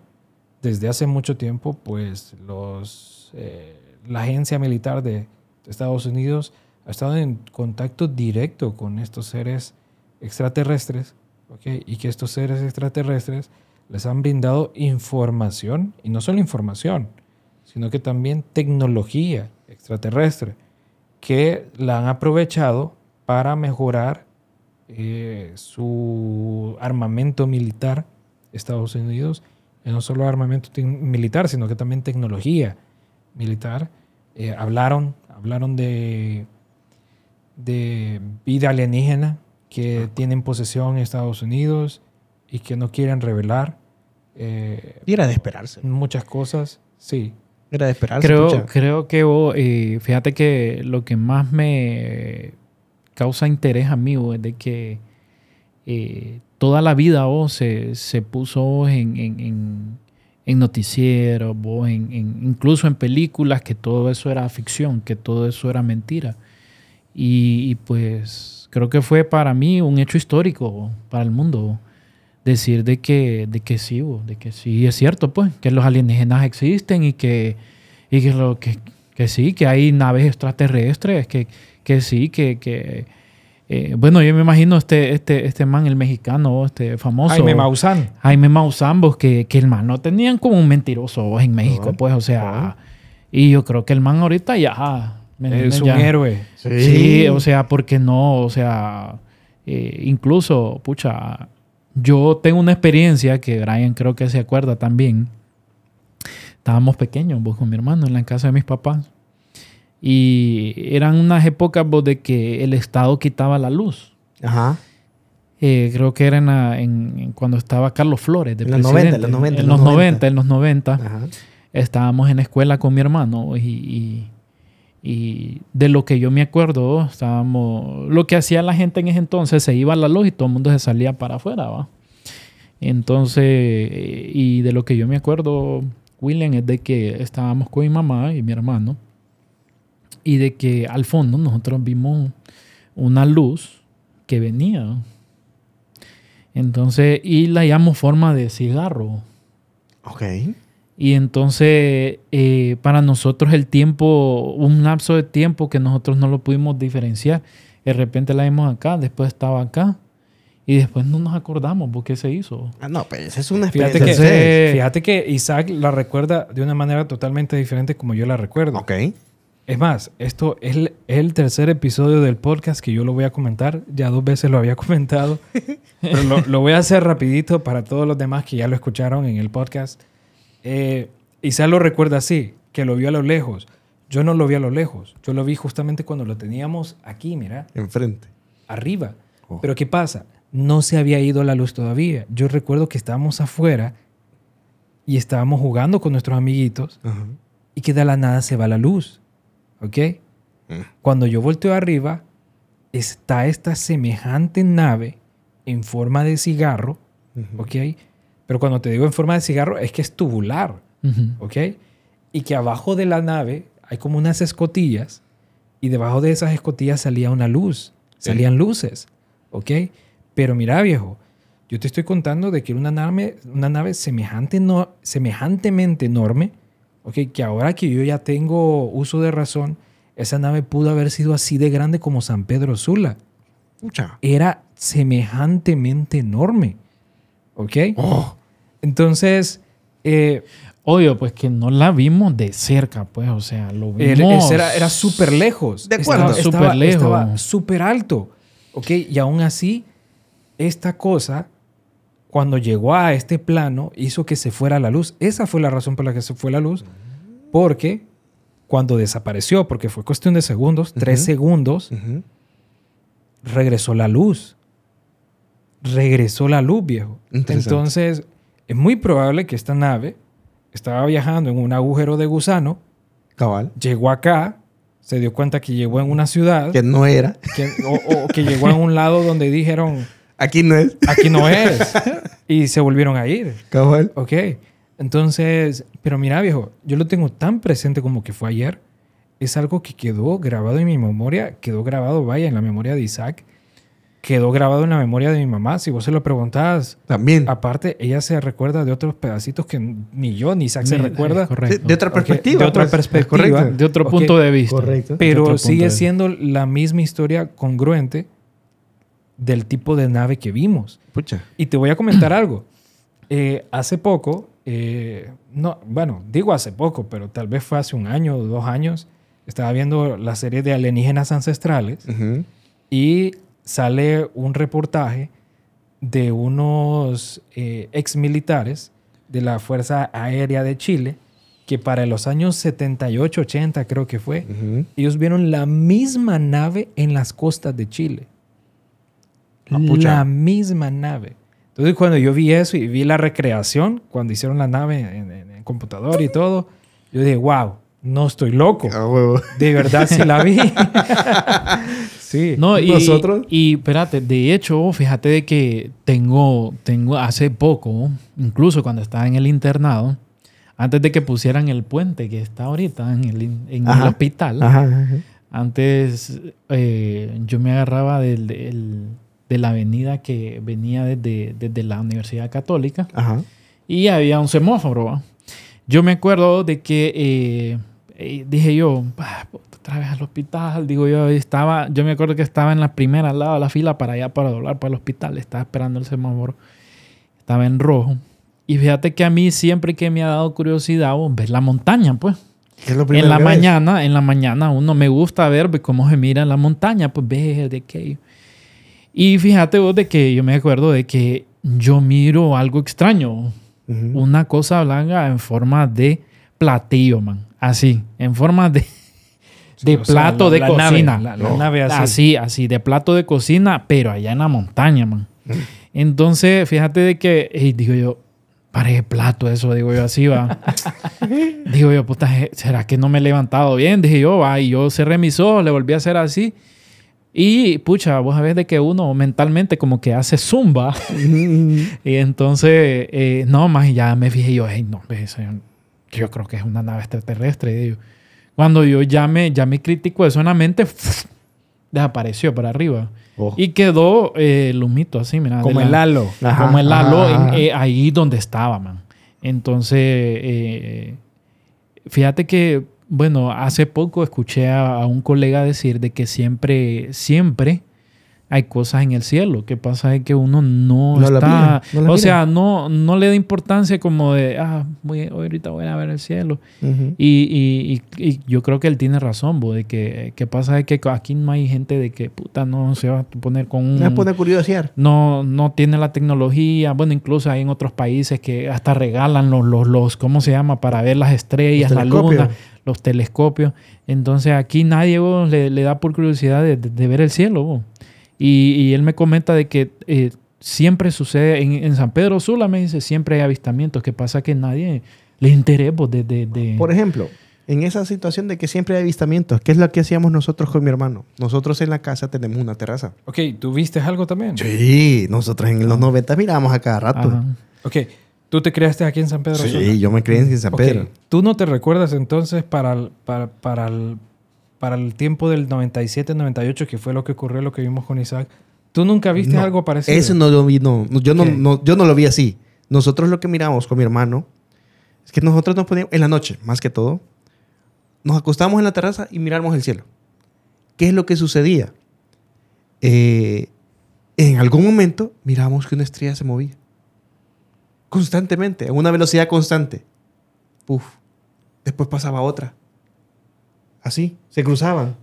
desde hace mucho tiempo, pues los, eh, la agencia militar de Estados Unidos ha estado en contacto directo con estos seres extraterrestres, ¿ok? Y que estos seres extraterrestres les han brindado información, y no solo información, sino que también tecnología extraterrestre, que la han aprovechado para mejorar eh, su armamento militar, Estados Unidos, y no solo armamento militar, sino que también tecnología militar. Eh, hablaron, hablaron de, de vida alienígena que tienen posesión en Estados Unidos y que no quieren revelar eh, Y era de esperarse. muchas cosas. Sí. Era de esperarse. Creo, creo que vos, eh, fíjate que lo que más me causa interés a mí vos, es de que eh, toda la vida vos, se, se puso vos, en, en, en, en noticieros, vos, en, en- incluso en películas, que todo eso era ficción, que todo eso era mentira. Y, y, pues creo que fue para mí un hecho histórico para el mundo. Decir de que, de que sí, de que sí es cierto, pues, que los alienígenas existen y que, y que, lo, que, que sí, que hay naves extraterrestres, que, que sí, que, que eh, bueno, yo me imagino este, este, este man, el mexicano, este famoso. Jaime Maussan. Jaime Maussan, vos, que, que el man no tenían como un mentiroso vos, en México, pues, o sea, y yo creo que el man ahorita ya, ¿me Es un Ya. héroe. Sí, o sea, porque no, o sea, eh, incluso, pucha, yo tengo una experiencia que Brian creo que se acuerda también. Estábamos pequeños, vos con mi hermano, en la casa de mis papás. Y eran unas épocas vos, de que el Estado quitaba la luz. Ajá. Eh, creo que era en, la- en- en cuando estaba Carlos Flores. De En los presidente. 90, en los 90, En los 90, en los 90 Ajá. estábamos en la escuela con mi hermano y, y- y de lo que yo me acuerdo, estábamos, lo que hacía la gente en ese entonces, se iba a la luz y todo el mundo se salía para afuera, ¿va? Entonces, eh, y de lo que yo me acuerdo, William, es de que estábamos con mi mamá y mi hermano y de que al fondo nosotros vimos una luz que venía. Entonces, y la llamamos forma de cigarro. Ok. Y entonces, eh, para nosotros el tiempo, un lapso de tiempo que nosotros no lo pudimos diferenciar. De repente la vimos acá, después estaba acá. Y después no nos acordamos por qué se hizo. Ah, no, pero esa es una Fíjate experiencia. que, Entonces- de fíjate que Isaac la recuerda de una manera totalmente diferente como yo la recuerdo. Ok. Es más, esto es el, es el tercer episodio del podcast que yo lo voy a comentar. Ya dos veces lo había comentado. pero lo, lo voy a hacer rapidito para todos los demás que ya lo escucharon en el podcast. Eh, Isaac lo recuerda así, que lo vio a lo lejos. Yo no lo vi a lo lejos. Yo lo vi justamente cuando lo teníamos aquí, mira, Enfrente. arriba. Oh. Pero ¿qué pasa? No se había ido la luz todavía. Yo recuerdo que estábamos afuera y estábamos jugando con nuestros amiguitos y que de la nada se va la luz. ¿Ok? Mm. Cuando yo volteo arriba, está esta semejante nave en forma de cigarro. ¿Ok? Pero cuando te digo en forma de cigarro, es que es tubular. ¿Ok? Y que abajo de la nave hay como unas escotillas y debajo de esas escotillas salía una luz. Salían luces. ¿Ok? Pero mira, viejo, yo te estoy contando de que era una nave, una nave semejante no, semejantemente enorme. ¿Ok? Que ahora que yo ya tengo uso de razón, esa nave pudo haber sido así de grande como San Pedro Sula. Pucha. Era semejantemente enorme. ¿Ok? Oh. Entonces, eh, Obvio, pues que no la vimos de cerca, pues, o sea, lo Era- vimos. Era, era súper lejos. De acuerdo. Estaba- Súper lejos. Estaba súper alto. ¿Ok? Y aún así, esta cosa, cuando llegó a este plano, hizo que se fuera la luz. Esa fue la razón por la que se fue la luz. Porque cuando desapareció, porque fue cuestión de segundos, tres segundos, regresó la luz. Regresó la luz, viejo. Entonces, es muy probable que esta nave estaba viajando en un agujero de gusano Cabal. llegó acá, se dio cuenta que llegó en una ciudad, Que no era. que- o, o que llegó en un lado donde dijeron, Aquí no es. aquí no es, y se volvieron a ir. Cabal. Ok, entonces, pero mira viejo, yo lo tengo tan presente como que fue ayer, es algo que quedó grabado en mi memoria, quedó grabado, vaya, en la memoria de Isaac, quedó grabado en la memoria de mi mamá, si vos se lo preguntabas. También. Aparte, ella se recuerda de otros pedacitos que ni yo ni Isaac se recuerda. correcto. de, de otra perspectiva. de otra pues. perspectiva. Correcto. De otro punto de vista. correcto. Pero sigue siendo la misma historia congruente del tipo de nave que vimos. Pucha. Y te voy a comentar algo. Eh, hace poco, eh, no, bueno, digo hace poco, pero tal vez fue hace un año o dos años, estaba viendo la serie de alienígenas ancestrales Ujú. y sale un reportaje de unos eh, ex militares de la Fuerza Aérea de Chile que para los años 78, 80 creo que fue, Ujú. ellos vieron la misma nave en las costas de Chile. Ah, la misma nave. Entonces cuando yo vi eso y vi la recreación, cuando hicieron la nave en, en- en computador y todo, yo dije, wow, no estoy loco. Huevo. De verdad sí la vi. sí. No, y, Nosotros- y espérate, de hecho, fíjate de que tengo, tengo hace poco, incluso cuando estaba en el internado, antes de que pusieran el puente que está ahorita en el, hospital, Ajá, ajá. antes eh, yo me agarraba del, del- de la avenida que venía desde, desde la Universidad Católica y había un semáforo. Yo me acuerdo de que eh, eh, dije yo, "Ah, puta, otra vez al hospital. Digo yo, estaba, yo me acuerdo que estaba en la primera al lado de la fila para allá, para doblar para el hospital. Estaba esperando el semáforo. Estaba en rojo. Y fíjate que a mí siempre que me ha dado curiosidad oh, ver la montaña, pues. ¿Qué es lo En primero la que ves? mañana, en la mañana uno me gusta ver pues, cómo se mira la montaña, pues verde, aquello. Y fíjate vos de que yo me acuerdo de que yo miro algo extraño, Ujú. una cosa blanca en forma de platillo, man. Así, en forma de, de sea, plato la- de la cocina. la- la nave así. así, así, de plato de cocina, pero allá en la montaña, man. Entonces, fíjate de que, ey, digo yo, parece plato eso, digo yo, así va. digo yo, puta, ¿será que no me he levantado bien? Dije yo, va, y yo cerré mis ojos, le volví a hacer así. Y, pucha, vos sabés de que uno mentalmente como que hace zumba. Y entonces, eh, no, más ya me fijé yo, hey, no, yo, creo que es una nave extraterrestre. digo. Cuando yo ya me, ya me critico eso en la mente, desapareció para arriba. Oh. Y quedó eh, el humito así, mira. Como el halo. Ajá, como el halo ajá, en- ajá. eh, ahí donde estaba, man. Entonces, eh, fíjate que, bueno, hace poco escuché a, a un colega decir de que siempre, siempre hay cosas en el cielo. Que pasa es que uno no, está, mira, no o mira. sea, no, no le da importancia como de, ah, voy, ahorita voy a ver el cielo. Y, y- y- y yo creo que él tiene razón, bo, de que, que pasa es que aquí no hay gente de que, puta, no se va a poner con un Me pone curiosidad. no, no tiene la tecnología. Bueno, incluso hay en otros países que hasta regalan los, los, los ¿cómo se llama? Para ver las estrellas, la luna, los telescopios. Entonces aquí nadie bo, le, le da por curiosidad de, de- de ver el cielo. bo. Y, y él me comenta de que eh, siempre sucede, en, en San Pedro Sula me dice, siempre hay avistamientos. que pasa que nadie le interesa bo, de... de, de- Por ejemplo, en esa situación de que siempre hay avistamientos, ¿qué es lo que hacíamos nosotros con mi hermano? Nosotros en la casa tenemos una terraza. Ok, ¿tú viste algo también? Sí, nosotros en los 90 mirábamos a cada rato. Ajá. Ok, ¿tú te criaste aquí en San Pedro Sí, yo me crié en San Pedro. ¿Tú no te recuerdas entonces para para, para el, para el tiempo del 97-98, que fue lo que ocurrió, lo que vimos con Isaac? ¿Tú nunca viste No, algo parecido? Eso no lo vi, no. Yo, no, no- yo no lo vi así. Nosotros lo que miramos con mi hermano es que nosotros nos poníamos en la noche, más que todo, nos acostamos en la terraza y miramos el cielo. ¿Qué es lo que sucedía? Eh, en algún momento miramos que una estrella se movía. Constantemente, a una velocidad constante. Uf. Después pasaba otra. Así, se cruzaban.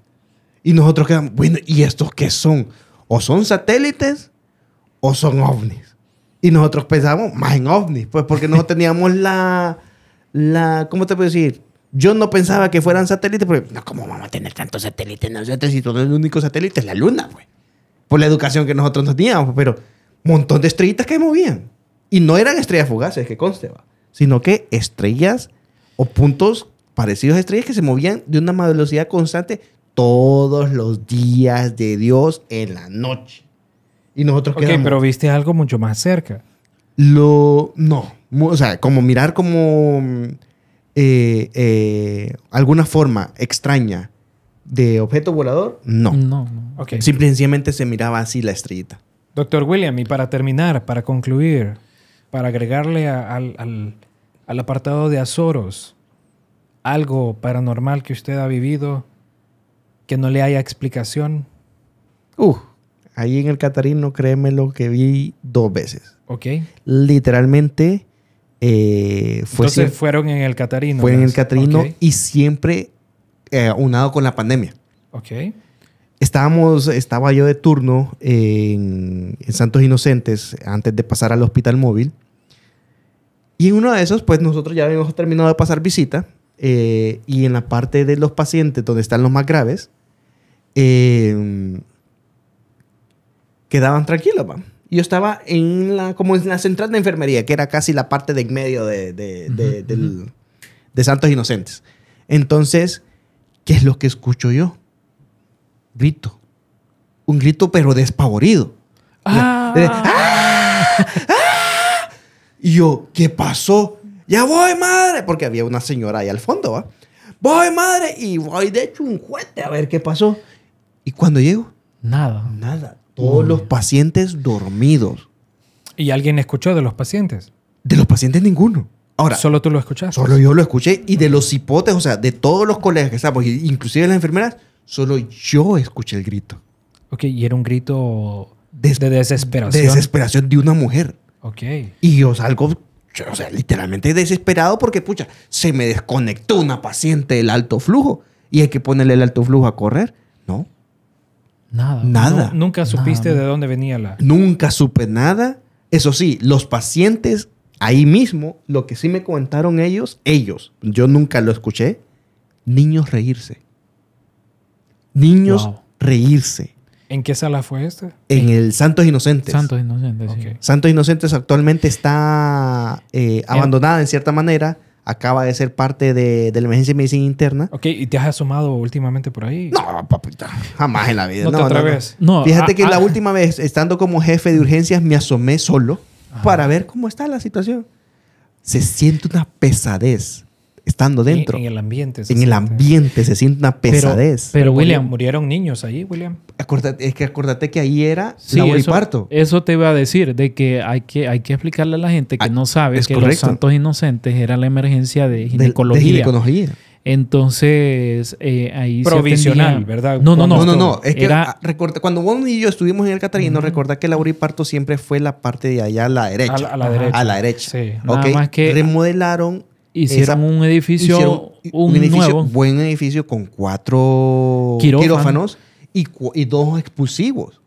Y nosotros quedamos, bueno, ¿y estos qué son? ¿O son satélites o son ovnis? Y nosotros pensamos más en ovnis, pues porque no teníamos la, la, ¿cómo te puedo decir? Yo no pensaba que fueran satélites, porque, no, ¿cómo vamos a tener tantos satélites nosotros si todo el único satélite es la luna, pues? Por la educación que nosotros no teníamos, pero un montón de estrellitas que movían. Y no eran estrellas fugaces, que conste, va, sino que estrellas o puntos parecidos a estrellas que se movían de una velocidad constante todos los días de Dios en la noche. Y nosotros Ok, quedamos- pero viste algo mucho más cerca. lo. No. O sea, como mirar como. mm, eh, eh, alguna forma extraña de objeto volador, no. No, no. Ok. Simple y sencillamente se miraba así la estrellita. Doctor William, y para terminar, para concluir, para agregarle a- al, al- al apartado de Azoros algo paranormal que usted ha vivido que no le haya explicación, Uh, ahí en el Catarino, créeme lo que vi dos veces. ¿ok? Literalmente eh, fue, Entonces siempre- fueron en el Catarino. fue en el Catarino ok, y siempre eh, unado con la pandemia. ok. Estábamos, estaba yo de turno en, en Santos Inocentes antes de pasar al hospital móvil. Y en uno de esos, pues nosotros ya habíamos terminado de pasar visita. Eh, y en la parte de los pacientes donde están los más graves, eh, quedaban tranquilos. Y yo estaba en la, como en la central de enfermería, que era casi la parte de en medio de, de, de- Ujú, del- de Santos Inocentes. Entonces, ¿qué es lo que escucho yo? Grito. Un grito, pero despavorido. Ah, De- ¡Ah! ¡Ah! Y yo, ¿qué pasó? Ya voy, madre. Porque había una señora ahí al fondo, ¿va? Voy, madre. Y voy, de hecho, un juguete a ver qué pasó. Y cuando llego, Nada. nada. Todos los pacientes dormidos. ¿Y alguien escuchó de los pacientes? De los pacientes, ninguno. Ahora, Solo tú lo escuchaste. solo yo lo escuché. Y de los hipotes, o sea, de todos los colegas que estábamos, inclusive las enfermeras, solo yo escuché el grito. Ok, y era un grito de desesperación. De desesperación de una mujer. Ok. Y yo salgo, o sea, literalmente desesperado porque, pucha, se me desconectó una paciente del alto flujo y hay que ponerle el alto flujo a correr. No, Nada. nada. Nu- Nunca supiste Nada. de dónde venía la... Nunca supe nada. Eso sí, los pacientes ahí mismo, lo que sí me comentaron ellos, ellos, yo nunca lo escuché, niños reírse. Niños Wow. reírse. ¿En qué sala fue esta? En el Santos Inocentes. Santos inocentes, sí. Ok. Santos Inocentes actualmente está eh, abandonada en cierta manera. Acaba de ser parte de, de la emergencia de medicina interna. Ok, ¿y te has asomado últimamente por ahí? No, papita, jamás en la vida. No te atreves. No, Fíjate ah, que ah, la última vez, estando como jefe de urgencias, me asomé solo para ver cómo está la situación. Se siente una pesadez estando En- dentro. En, el ambiente. se En el ambiente se siente una pesadez. Pero, William, Murieron niños ahí, William. Acordate- es que acordate que ahí era Sí, labor y eso, parto. eso te iba a decir, de que hay que, hay que explicarle a la gente que Ah, no sabe es que los santos inocentes era la emergencia de ginecología. De ginecología. Entonces, eh, ahí se Provisional, atendía- ¿verdad? No, no, no. No, no, no. Es que Era- ah, recorda- cuando vos y yo estuvimos en el Catarino, recordá que labor y parto siempre fue la parte de allá a la derecha. A, la- a la Ajá. derecha. A la derecha. Sí. Nada Ok, más que- remodelaron Hicieron esa- un edificio, hicieron un, edificio, nuevo. buen edificio con cuatro Quirófano. quirófanos y, y dos expulsivos.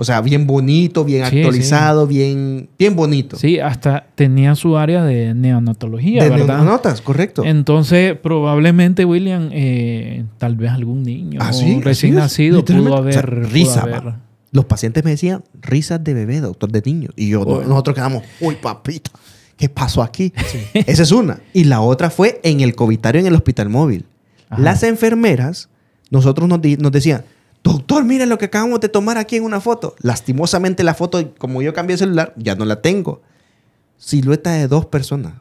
O sea, bien bonito, bien Sí, actualizado, bien, bien bonito. Sí, hasta tenía su área de neonatología, de ¿verdad? notas, correcto. Entonces, probablemente, William, eh, tal vez algún niño Ah, sí, recién nacido pudo haber, O sea, pudo risa, haber-. Los pacientes me decían risas de bebé, doctor de niños. Y yo, nosotros quedamos, uy, papita, ¿qué pasó aquí? Esa es una. Y la otra fue en el covitario en el hospital móvil. Ajá. Las enfermeras, nosotros nos, nos decían, doctor, mira lo que acabamos de tomar aquí en una foto. Lastimosamente la foto, como yo cambié el celular, ya no la tengo. Silueta de dos personas.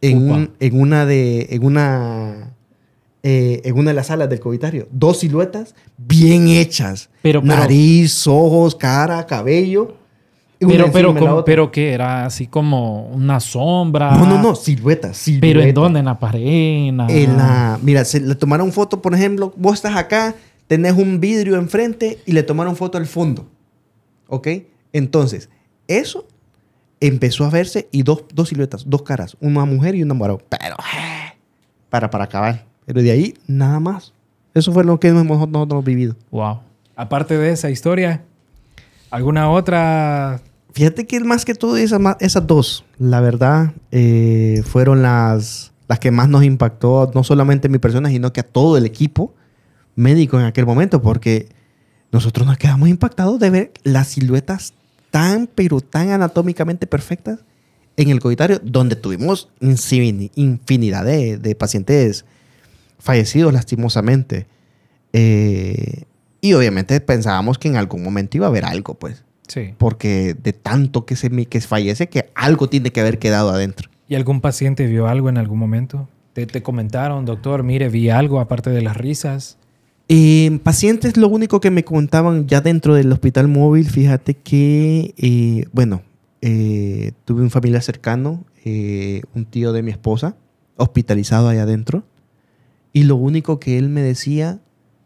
En, Upa. un- en una de. En una. eh, en una de las salas del covitario. Dos siluetas bien hechas. Pero- pero- Nariz, ojos, cara, cabello. Pero, pero, como- pero que era así como una sombra. No, no, no, siluetas. siluetas. Pero ¿en dónde? ¿En la pared? En la- mira, se le tomaron foto, por ejemplo, vos estás acá, tenés un vidrio enfrente y le tomaron foto al fondo. ¿Ok? Entonces, eso empezó a verse y dos, dos siluetas, dos caras, una mujer y una varón. Pero, eh, para, para acabar. Pero de ahí, nada más. Eso fue lo que nosotros hemos vivido. Wow. Aparte de esa historia, ¿alguna otra? Fíjate que más que todo esas, esas dos, la verdad, eh, fueron las, las que más nos impactó, no solamente a mi persona, sino que a todo el equipo médico en aquel momento, porque nosotros nos quedamos impactados de ver las siluetas tan, pero tan anatómicamente perfectas en el covitario, donde tuvimos infinidad de, de pacientes fallecidos lastimosamente. Eh, y obviamente pensábamos que en algún momento iba a haber algo, pues Sí. porque de tanto que se que fallece que algo tiene que haber quedado adentro. ¿Y algún paciente vio algo en algún momento? ¿Te, te comentaron, doctor, mire, vi algo aparte de las risas? Eh, pacientes, lo único que me contaban ya dentro del hospital móvil, fíjate que, eh, bueno, eh, tuve un familiar cercano, eh, un tío de mi esposa, hospitalizado allá adentro, y lo único que él me decía,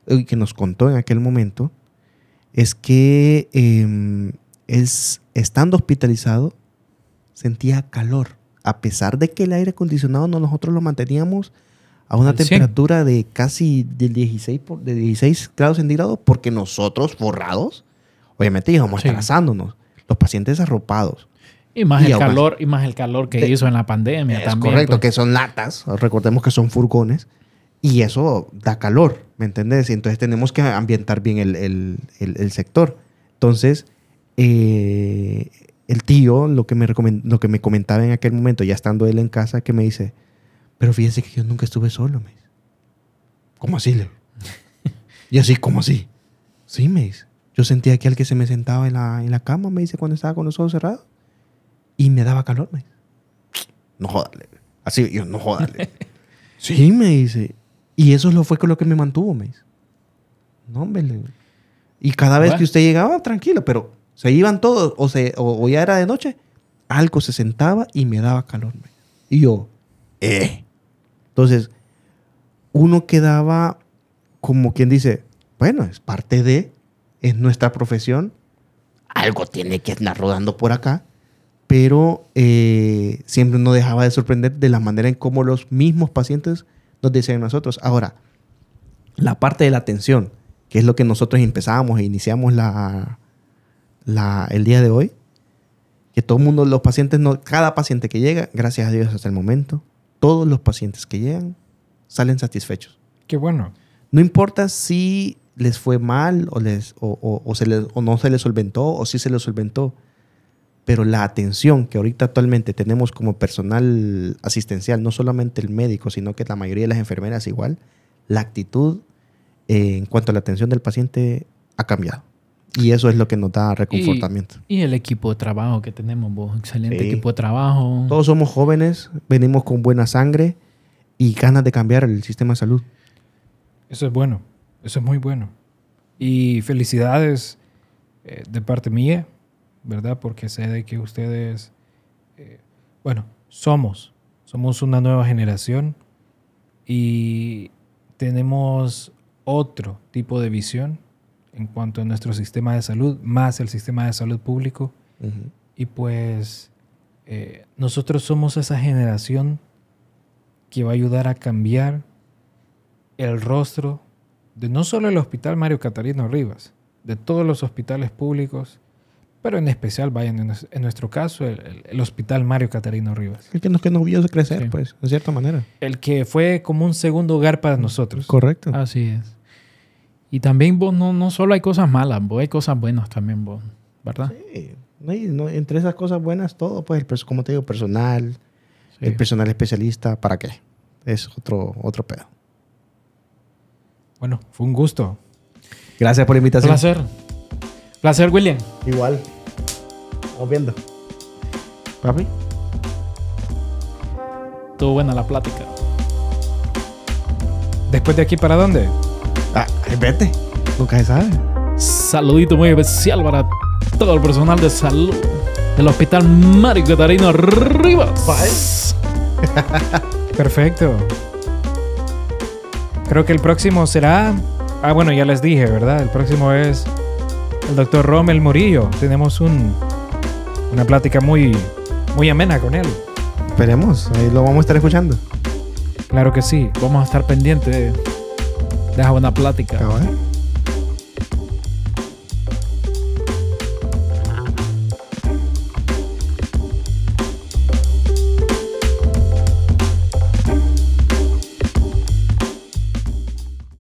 y que nos contó en aquel momento, es que eh, es, estando hospitalizado sentía calor, a pesar de que el aire acondicionado no nosotros lo manteníamos a una Al 100. temperatura de casi del 16, por- de 16 grados centígrados, porque nosotros forrados, obviamente íbamos Sí. atrasándonos. Los pacientes arropados. Y más Y el más- calor, y más el calor que De- hizo en la pandemia es también. correcto, pues. que son latas, recordemos que son furgones, y eso da calor, ¿me entendés? Y entonces tenemos que ambientar bien el, el- el- el sector. Entonces, eh, el tío, lo que, me lo que me comentaba en aquel momento, ya estando él en casa, que me dice, pero fíjese que yo nunca estuve solo, me dice. ¿Cómo así? Le? digo. y así, ¿cómo así? Sí, me dice. Yo sentía que al que se me sentaba en la, en la cama, me dice, cuando estaba con los ojos cerrados, y me daba calor, me dice. No jodale. Así, yo, no jodale. sí, me dice. Y eso lo fue con lo que me mantuvo, me dice. No, hombre. Y cada vez Bueno. que usted llegaba, tranquilo, pero se iban todos, o, se, o, o ya era de noche, algo se sentaba y me daba calor. me. Y yo, eh. Entonces, uno quedaba como quien dice, bueno, es parte de, es nuestra profesión, algo tiene que andar rodando por acá, pero eh, siempre no dejaba de sorprender de la manera en cómo los mismos pacientes nos decían a nosotros. Ahora, la parte de la atención, que es lo que nosotros empezábamos e iniciamos la, la- el día de hoy, que todo el mundo, los pacientes, no, cada paciente que llega, gracias a Dios hasta el momento, todos los pacientes que llegan salen satisfechos. Qué bueno. No importa si les fue mal o, les, o, o- o se les- o no se les solventó o si se les solventó, pero la atención que ahorita actualmente tenemos como personal asistencial, no solamente el médico, sino que la mayoría de las enfermeras igual, la actitud eh, en cuanto a la atención del paciente ha cambiado. Y eso es lo que nos da reconfortamiento. Y el equipo de trabajo que tenemos, vos. Excelente Sí. equipo de trabajo. Todos somos jóvenes, venimos con buena sangre y ganas de cambiar el sistema de salud. Eso es bueno. Eso es muy bueno. Y felicidades eh, de parte mía, ¿verdad? Porque sé de que ustedes, eh, bueno, somos, somos una nueva generación y tenemos otro tipo de visión en cuanto a nuestro sistema de salud, más el sistema de salud público. Y pues eh, nosotros somos esa generación que va a ayudar a cambiar el rostro de no solo el Hospital Mario Catarino Rivas, de todos los hospitales públicos, pero en especial, vayan, en, nues- en nuestro caso, el, el- el Hospital Mario Catarino Rivas, El que nos, que nos vio crecer, Sí. pues, de cierta manera. el que fue como un segundo hogar para nosotros. Correcto. Así es. Y también vos no, no solo hay cosas malas, vos hay cosas buenas también, vos. ¿Verdad? Sí, no hay- no- entre esas cosas buenas, todo, pues, el, como te digo, personal, Sí. el personal especialista, ¿para qué? Es otro, otro pedo. Bueno, fue un gusto. Gracias por la invitación. Placer. Placer, William. Igual. Vamos viendo. Papi. Estuvo buena la plática. Después de aquí, ¿para dónde? Ah, vete. Nunca se sabe. Saludito muy especial para todo el personal de salud del Hospital Mario Catarino Rivas. Perfecto. Creo que el próximo será. Ah, bueno, ya les dije, ¿verdad? El próximo es el doctor Rommel Murillo. Tenemos un, una plática muy, muy amena con él. Esperemos. Ahí lo vamos a estar escuchando. Claro que sí. Vamos a estar pendientes de esa buena plática. Cabal.